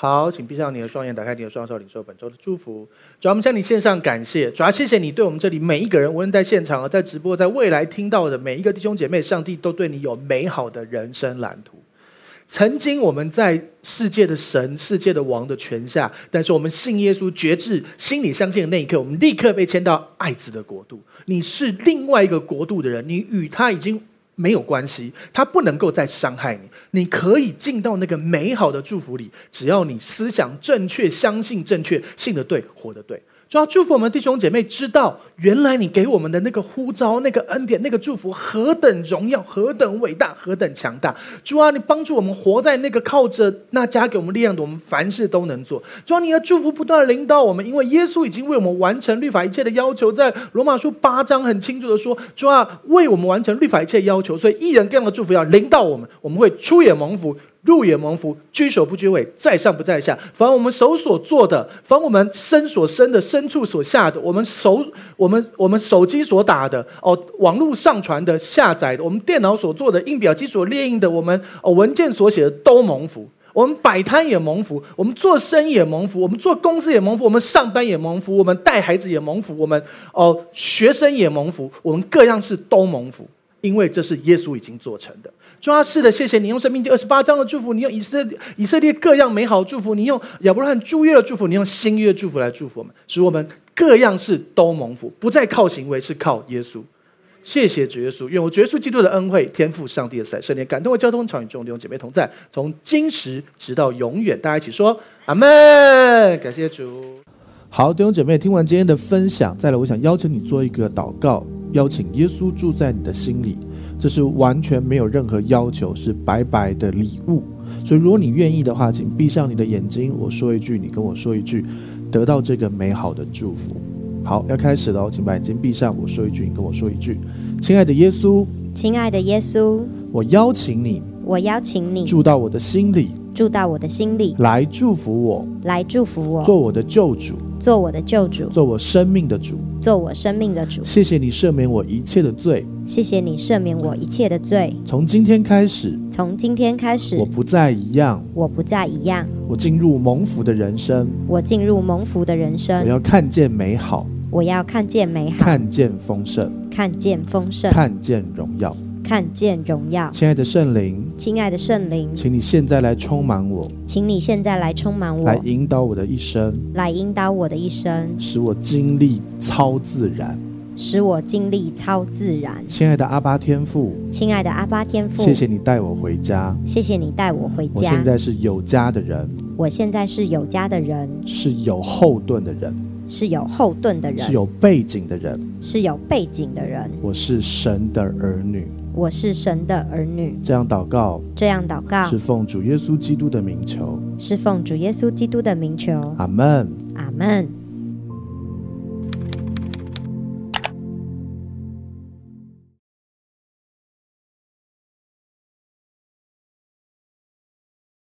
好，请闭上你的双眼，打开你的双手，领受本周的祝福。主要，我们向你献上感谢。主要谢谢你对我们这里每一个人，无论在现场、在直播、在未来听到的每一个弟兄姐妹，上帝都对你有美好的人生蓝图。曾经我们在世界的神、世界的王的权下，但是我们信耶稣、决志、心里相信的那一刻，我们立刻被迁到爱子的国度。你是另外一个国度的人，你与他已经没有关系，他不能够再伤害你。你可以进到那个美好的祝福里，只要你思想正确、相信正确、信的对、活的对。主要祝福我们弟兄姐妹知道，原来你给我们的那个呼召、那个恩典、那个祝福何等荣耀、何等伟大、何等强大。主啊，你帮助我们活在那个靠着那加给我们力量的，我们凡事都能做。主啊，你的祝福不断领导我们，因为耶稣已经为我们完成律法一切的要求，在罗马书八章很清楚的说，主啊，为我们完成律法一切要求，所以一人各样的祝福要领导我们，我们会出也蒙福。入也蒙福，居首不居尾，在上不在下。凡我们手所做的，凡我们身所生的，牲畜所下的，我们手我们我们手机所打的，哦，网络上传的、下载的，我们电脑所做的、印表机所列印的，我们哦文件所写的都蒙福。我们摆摊也蒙福，我们做生意也蒙福，我们做公司也蒙福，我们上班也蒙福，我们带孩子也蒙福，我们哦学生也蒙福，我们各样事都蒙福，因为这是耶稣已经做成的。主啊，是的，谢谢你用生命第二十八章的祝福，你用以色列以色列各样美好祝福，你用亚伯拉罕诸约的祝福，你用新约的祝福来祝福我们，使我们各样事都蒙福，不再靠行为，是靠耶稣。谢谢主耶稣，愿我主耶稣基督的恩惠、天赋上帝的慈爱、圣灵感动我交通，常与众弟兄姐妹同在，从今时直到永远。大家一起说阿门。感谢主。好，弟兄姐妹，听完今天的分享，再来，我想邀请你做一个祷告，邀请耶稣住在你的心里。这是完全没有任何要求，是白白的礼物。所以，如果你愿意的话，请闭上你的眼睛。我说一句，你跟我说一句，得到这个美好的祝福。好，要开始了哦，请把眼睛闭上。我说一句，你跟我说一句。亲爱的耶稣，亲爱的耶稣，我邀请你，我邀请你住到我的心里。住到我的心里，来祝福我，来祝福我，做我的救主，做我的救主，做我生命的主，做我生命的主。谢谢你赦免我一切的罪，谢谢你赦免我一切的罪。从今天开始，从今天开始，我不再一样，我不再一样。我进入蒙福的人生，我进入蒙福的人生。我要看见美好，我要看见美好，看见丰盛，看见丰盛，看见荣耀。看见荣耀，亲爱的圣灵，亲爱的圣灵，请你现在来充满我，请你现在来充满我，来引导我的一生，来引导我的一生，使我经历超自然，使我经历超自然。亲爱的阿巴天父，亲爱的阿巴天父，谢谢你带我回家，谢谢你带我回家。我现在是有家的人，我现在是有家的人，是有后盾的人，是有后盾的人，是有背景的人，是有背景的人。我是神的儿女。我是神的儿女，这样祷告，这样祷告，是奉主耶稣基督的名求，是奉主耶稣基督的名求。阿门，阿门。